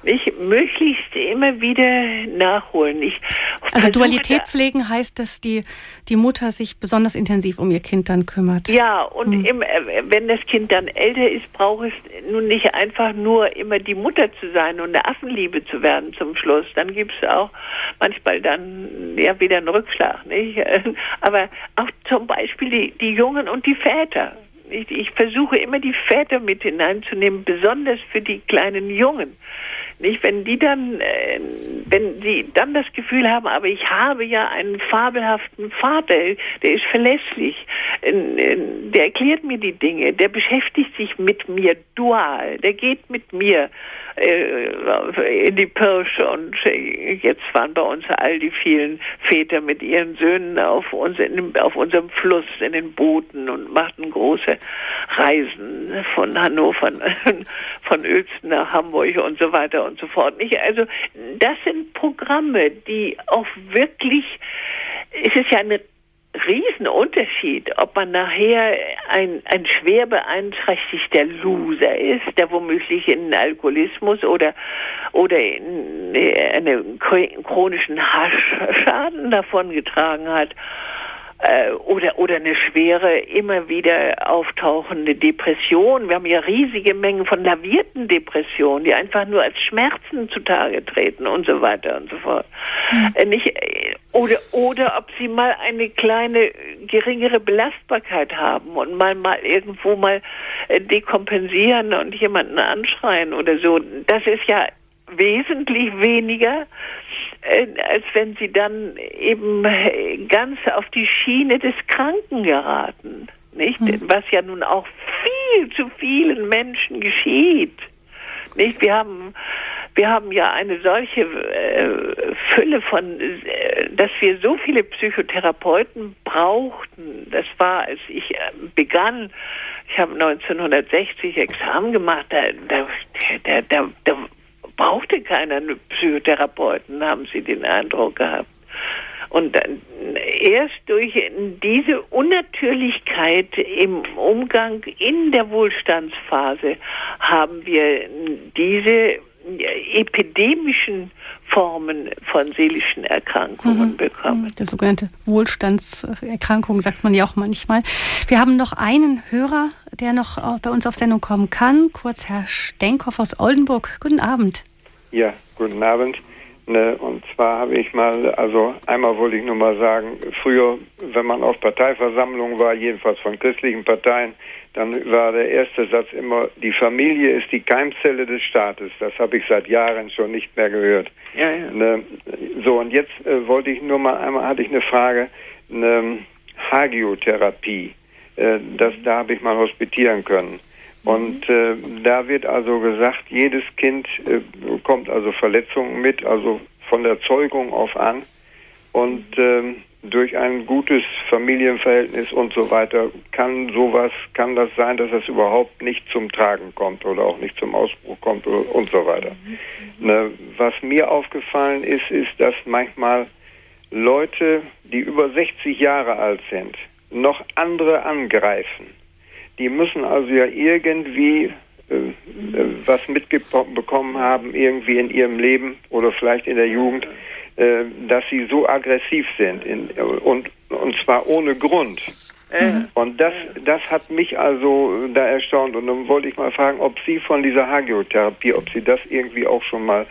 ich möglichst immer wieder nachholen. Ich also Dualität pflegen heißt, dass die, die Mutter sich besonders intensiv um ihr Kind dann kümmert. Ja, und hm. im, äh, wenn das Kind dann älter ist, braucht es nun nicht einfach nur immer die Mutter zu sein und eine Affenliebe zu werden zum Schluss. Dann gibt es auch manchmal dann ja wieder einen Rückschlag. Nicht? Aber auch zum Beispiel die, die Jungen und die Väter. Ich, ich versuche immer die Väter mit hineinzunehmen, besonders für die kleinen Jungen. Nicht, wenn die dann, äh, wenn sie dann das Gefühl haben, aber ich habe ja einen fabelhaften Vater, der ist verlässlich, äh, der erklärt mir die Dinge, der beschäftigt sich mit mir dual, der geht mit mir. äh, in die Pirsch und äh, jetzt waren bei uns all die vielen Väter mit ihren Söhnen auf, uns in, auf unserem Fluss in den Booten und machten große Reisen von Hannover, von Uelzen nach Hamburg und so weiter und so fort. Nicht? Also das sind Programme, die auch wirklich, es ist ja eine Riesenunterschied, ob man nachher ein, ein schwer beeinträchtigter Loser ist, der womöglich in Alkoholismus oder, oder in einen chronischen Haschschaden davongetragen hat, äh, oder, oder eine schwere, immer wieder auftauchende Depression. Wir haben ja riesige Mengen von lavierten Depressionen, die einfach nur als Schmerzen zutage treten und so weiter und so fort. Mhm. Nicht, äh, oder, oder ob sie mal eine kleine, geringere Belastbarkeit haben und mal, mal irgendwo mal dekompensieren und jemanden anschreien oder so. Das ist ja wesentlich weniger äh, als wenn sie dann eben ganz auf die Schiene des Kranken geraten, nicht? Mhm. Was ja nun auch viel zu vielen Menschen geschieht, nicht? Wir haben wir haben ja eine solche äh, Fülle von, äh, dass wir so viele Psychotherapeuten brauchten. Das war, als ich äh, begann, ich habe 1960 Examen gemacht, da, da, da, da brauchte keiner Psychotherapeuten, haben sie den Eindruck gehabt. Und erst durch diese Unnatürlichkeit im Umgang in der Wohlstandsphase haben wir diese epidemischen Formen von seelischen Erkrankungen mhm. bekommen. Der sogenannte Wohlstandserkrankung sagt man ja auch manchmal. Wir haben noch einen Hörer, der noch bei uns auf Sendung kommen kann. Kurz Herr Stenkhoff aus Oldenburg. Guten Abend. Ja, guten Abend. Ne, und zwar habe ich mal, also einmal wollte ich nur mal sagen, früher, wenn man auf Parteiversammlungen war, jedenfalls von christlichen Parteien, dann war der erste Satz immer, die Familie ist die Keimzelle des Staates. Das habe ich seit Jahren schon nicht mehr gehört. Ja, ja. Ne, so, und jetzt äh, wollte ich nur mal einmal, hatte ich eine Frage, eine Hagiotherapie. Äh, das, da habe ich mal hospitieren können. Und äh, da wird also gesagt, jedes Kind äh, bekommt also Verletzungen mit, also von der Zeugung auf an. Und ähm, durch ein gutes Familienverhältnis und so weiter kann sowas, kann das sein, dass es überhaupt nicht zum Tragen kommt oder auch nicht zum Ausbruch kommt und so weiter. Mhm. Ne, was mir aufgefallen ist, ist, dass manchmal Leute, die über 60 Jahre alt sind, noch andere angreifen die müssen also ja irgendwie äh, äh, was mitbekommen haben, irgendwie in ihrem Leben oder vielleicht in der Jugend, äh, dass sie so aggressiv sind in, und, und zwar ohne Grund. Mhm. Und das, das hat mich also da erstaunt. Und dann wollte ich mal fragen, ob Sie von dieser Hagiotherapie, ob Sie das irgendwie auch schon mal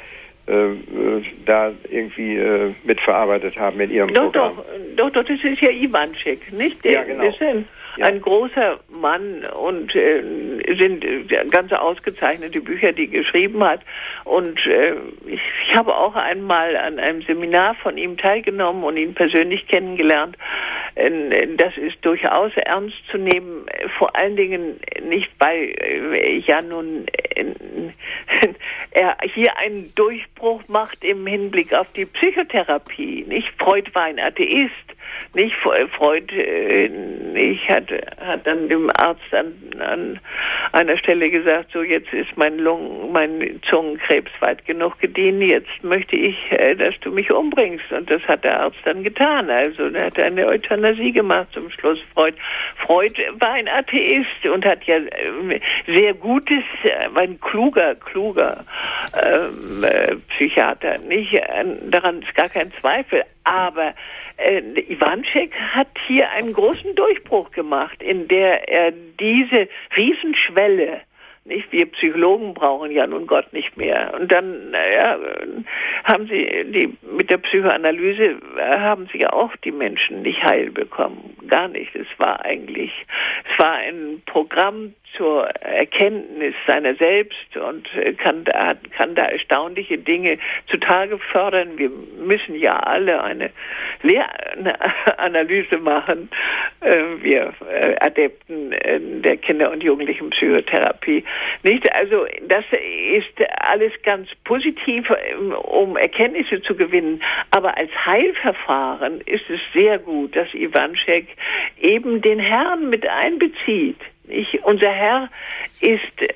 da irgendwie äh, mitverarbeitet haben in Ihrem doch, Programm. Doch, doch, doch, das ist ja Ivanschik, nicht? Der, ja, genau ja. ein großer Mann und äh, sind ganz ausgezeichnete Bücher, die er geschrieben hat. Und äh, ich, ich habe auch einmal an einem Seminar von ihm teilgenommen und ihn persönlich kennengelernt. Äh, das ist durchaus ernst zu nehmen, vor allen Dingen nicht, weil äh, ja nun äh, er hier einen Durchbruch macht im Hinblick auf die Psychotherapie. Nicht Freud war ein Atheist nicht Freud ich hatte hat dann dem Arzt an, an einer Stelle gesagt so jetzt ist mein Lungen mein Zungenkrebs weit genug gediehen jetzt möchte ich äh, dass du mich umbringst. Und das hat der Arzt dann getan. Also er hat eine Euthanasie gemacht zum Schluss. Freud Freud war ein Atheist und hat ja äh, sehr gutes ein kluger kluger ähm, äh, Psychiater. Nicht daran ist gar kein Zweifel aber äh, Iwanschek hat hier einen großen Durchbruch gemacht, in der er diese Riesenschwelle nicht? Wir Psychologen brauchen ja nun Gott nicht mehr. Und dann naja, haben sie die mit der Psychoanalyse haben sie ja auch die Menschen nicht heil bekommen. Gar nicht. Es war eigentlich, es war ein Programm zur Erkenntnis seiner selbst und kann da, kann da erstaunliche Dinge zutage fördern. Wir müssen ja alle eine Lehranalyse machen, äh, wir äh, Adepten äh, der Kinder- und Jugendlichen Psychotherapie. Nicht? Also das ist alles ganz positiv, um Erkenntnisse zu gewinnen. Aber als Heilverfahren ist es sehr gut, dass Iwanschek eben den Herrn mit einbezieht. Ich, unser Herr ist äh,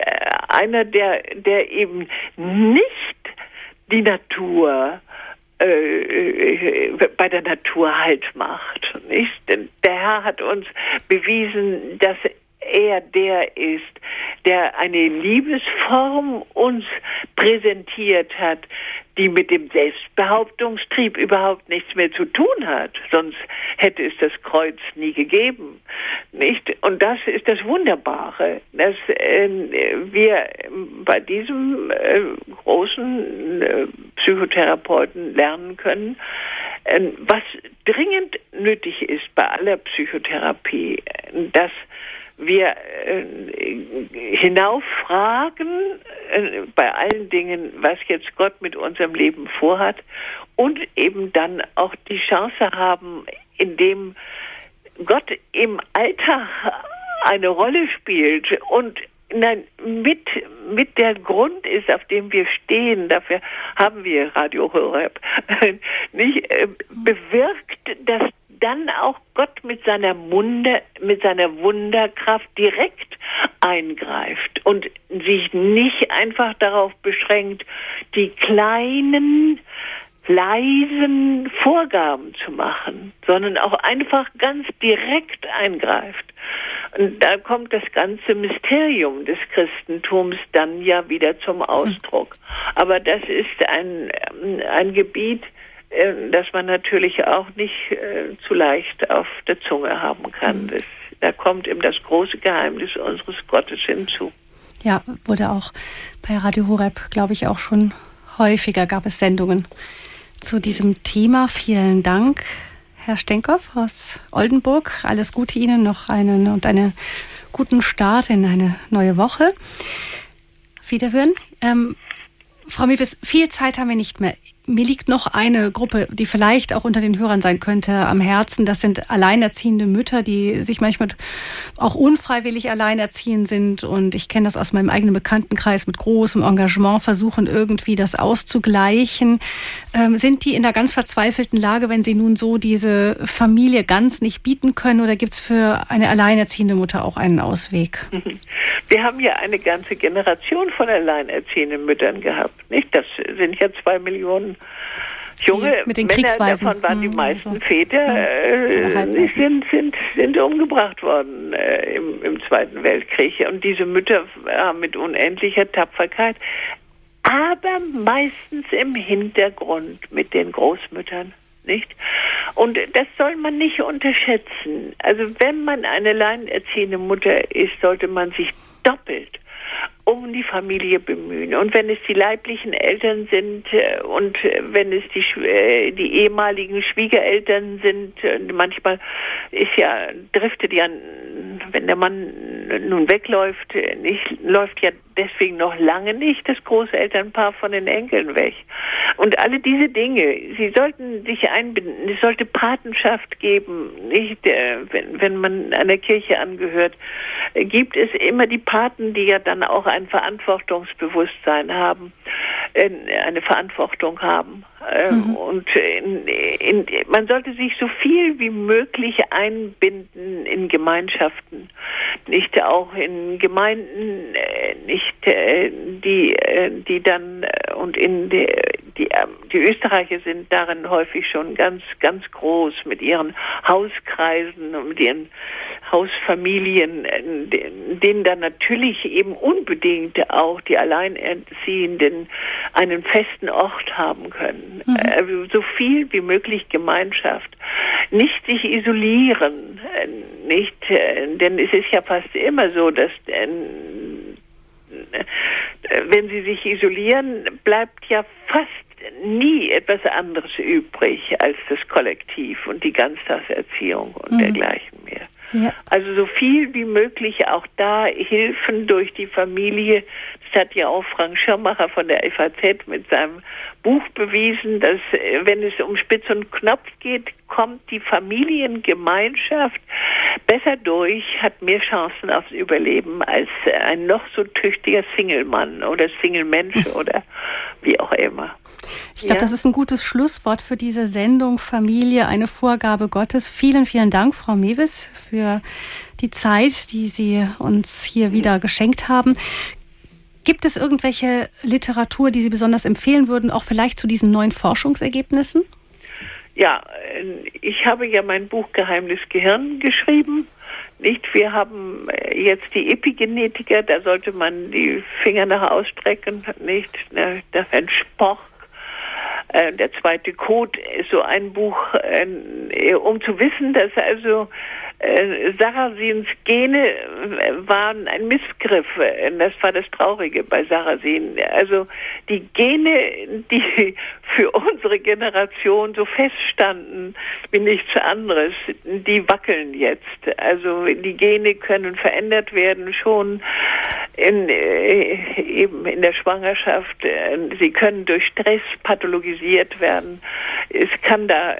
einer, der, der eben nicht die Natur äh, äh, bei der Natur Halt macht. Nicht? Der Herr hat uns bewiesen, dass er der ist, der eine Liebesform uns präsentiert hat, die mit dem Selbstbehauptungstrieb überhaupt nichts mehr zu tun hat. Sonst hätte es das Kreuz nie gegeben. Nicht? Und das ist das Wunderbare, dass äh, wir bei diesem äh, großen äh, Psychotherapeuten lernen können, ähm, was dringend nötig ist bei aller Psychotherapie, dass wir äh, hinauffragen äh, bei allen Dingen, was jetzt Gott mit unserem Leben vorhat und eben dann auch die Chance haben, indem Gott im Alltag eine Rolle spielt und nein, mit, mit der Grund ist, auf dem wir stehen, dafür haben wir Radio Horeb, nicht, äh, bewirkt, dass dann auch Gott mit seiner Munde, mit seiner Wunderkraft direkt eingreift und sich nicht einfach darauf beschränkt, die kleinen leisen Vorgaben zu machen, sondern auch einfach ganz direkt eingreift. Und da kommt das ganze Mysterium des Christentums dann ja wieder zum Ausdruck. Aber das ist ein, ein Gebiet, äh, das man natürlich auch nicht äh, zu leicht auf der Zunge haben kann. Mhm. Das, da kommt eben das große Geheimnis unseres Gottes hinzu. Ja, wurde auch bei Radio Horeb, glaube ich, auch schon häufiger gab es Sendungen zu diesem Thema. Vielen Dank, Herr Stenkopf aus Oldenburg. Alles Gute Ihnen noch einen und einen guten Start in eine neue Woche. Wiederhören. Ähm, Frau Mewis, viel Zeit haben wir nicht mehr mir liegt noch eine Gruppe, die vielleicht auch unter den Hörern sein könnte, am Herzen. Das sind alleinerziehende Mütter, die sich manchmal auch unfreiwillig alleinerziehen sind. Und ich kenne das aus meinem eigenen Bekanntenkreis mit großem Engagement, versuchen irgendwie das auszugleichen. Ähm, sind die in einer ganz verzweifelten Lage, wenn sie nun so diese Familie ganz nicht bieten können? Oder gibt es für eine alleinerziehende Mutter auch einen Ausweg? Wir haben ja eine ganze Generation von alleinerziehenden Müttern gehabt. Nicht? Das sind ja zwei Millionen junge mit den Männer, davon waren die hm, meisten Väter, äh, sind, sind, sind umgebracht worden äh, im, im Zweiten Weltkrieg. Und diese Mütter haben mit unendlicher Tapferkeit, aber meistens im Hintergrund mit den Großmüttern. Nicht? Und das soll man nicht unterschätzen. Also wenn man eine alleinerziehende Mutter ist, sollte man sich doppelt um die Familie bemühen. Und wenn es die leiblichen Eltern sind äh, und wenn es die, äh, die ehemaligen Schwiegereltern sind, manchmal ist ja, driftet ja, wenn der Mann nun wegläuft, nicht, läuft ja deswegen noch lange nicht das Großelternpaar von den Enkeln weg. Und alle diese Dinge, sie sollten sich einbinden, es sollte Patenschaft geben, nicht, äh, wenn, wenn man einer Kirche angehört, gibt es immer die Paten, die ja dann auch ein Verantwortungsbewusstsein haben, eine Verantwortung haben. Ähm, mhm. Und in, in, man sollte sich so viel wie möglich einbinden in Gemeinschaften, nicht auch in Gemeinden, äh, nicht äh, die, äh, die dann und in die, die, ähm, die Österreicher sind darin häufig schon ganz, ganz groß mit ihren Hauskreisen und mit ihren Hausfamilien, denen dann natürlich eben unbedingt auch die Alleinerziehenden einen festen Ort haben können. Mhm. Also so viel wie möglich Gemeinschaft. Nicht sich isolieren, äh, nicht, äh, denn es ist ja fast immer so, dass wenn sie sich isolieren, bleibt ja fast nie etwas anderes übrig als das Kollektiv und die Ganztagserziehung und mhm. dergleichen mehr. Ja. Also so viel wie möglich auch da Hilfen durch die Familie. Das hat ja auch Frank Schirmacher von der FAZ mit seinem Buch bewiesen, dass äh, wenn es um Spitz und Knopf geht, kommt die Familiengemeinschaft besser durch, hat mehr Chancen aufs Überleben als ein noch so tüchtiger Single-Mann oder Single-Mensch oder wie auch immer. Ich glaube, ja. das ist ein gutes Schlusswort für diese Sendung Familie, eine Vorgabe Gottes. Vielen, vielen Dank, Frau Mewis, für die Zeit, die Sie uns hier wieder geschenkt haben. Gibt es irgendwelche Literatur, die Sie besonders empfehlen würden, auch vielleicht zu diesen neuen Forschungsergebnissen? Ja, ich habe ja mein Buch Geheimnis Gehirn geschrieben. Nicht, wir haben jetzt die Epigenetiker, da sollte man die Finger nach ausstrecken, nicht, der Herrn Spoch äh, der zweite Code ist so ein Buch, äh, um zu wissen, dass also äh, Sarrazins Gene äh, waren ein Missgriff. Das war das Traurige bei Sarrazin. Also die Gene, die für unsere Generation so feststanden wie nichts anderes, die wackeln jetzt. Also die Gene können verändert werden schon in, äh, eben in der Schwangerschaft. Sie können durch Stress pathologisiert werden. Es kann da,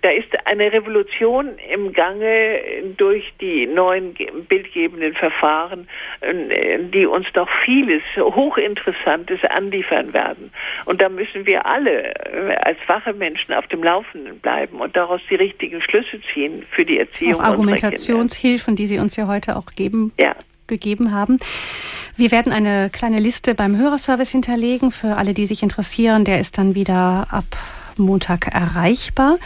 da ist eine Revolution im Gang Gange durch die neuen bildgebenden Verfahren, äh, die uns doch vieles Hochinteressantes anliefern werden. Und da müssen wir alle äh, als wache Menschen auf dem Laufenden bleiben und daraus die richtigen Schlüsse ziehen für die Erziehung. Auch Argumentationshilfen, die Sie uns ja heute auch geben. Ja gegeben haben. Wir werden eine kleine Liste beim Hörerservice hinterlegen für alle, die sich interessieren. Der ist dann wieder ab Montag erreichbar.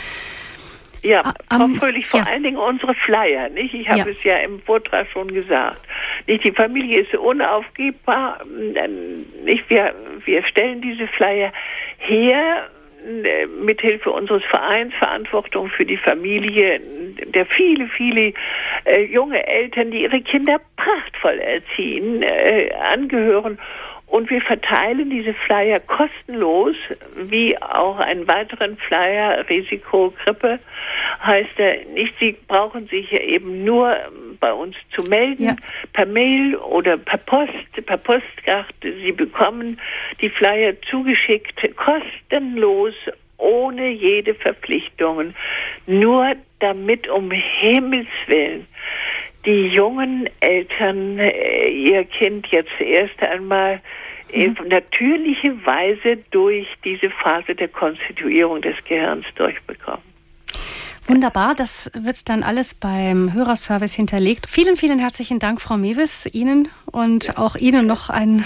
Ja, ah, Frau Fröhlich, vor ja. allen Dingen unsere Flyer, nicht? Ich habe ja. es ja im Vortrag schon gesagt. Nicht, die Familie ist unaufgebbar. Nicht, wir, wir stellen diese Flyer her äh, mithilfe unseres Vereins Verantwortung für die Familie, der viele, viele äh, junge Eltern, die ihre Kinder prachtvoll erziehen, äh, angehören Und wir verteilen diese Flyer kostenlos, wie auch einen weiteren Flyer, Risikogrippe heißt er nicht. Sie brauchen sich eben nur bei uns zu melden, ja. per Mail oder per Post, per Postkarte. Sie bekommen die Flyer zugeschickt, kostenlos, ohne jede Verpflichtungen. Nur damit um Himmels Willen die jungen Eltern äh, ihr Kind jetzt erst einmal mhm. auf natürliche Weise durch diese Phase der Konstituierung des Gehirns durchbekommen. Wunderbar, das wird dann alles beim Hörerservice hinterlegt. Vielen, vielen herzlichen Dank, Frau Mewis, Ihnen und auch Ihnen noch einen,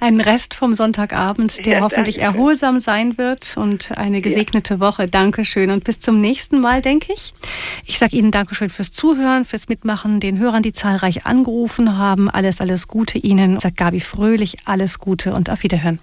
einen Rest vom Sonntagabend, der ja, hoffentlich danke. erholsam sein wird und eine gesegnete ja. Woche. Dankeschön und bis zum nächsten Mal, denke ich. Ich sage Ihnen Dankeschön fürs Zuhören, fürs Mitmachen, den Hörern, die zahlreich angerufen haben. Alles, alles Gute Ihnen. Sage Gabi Fröhlich, alles Gute und auf Wiederhören.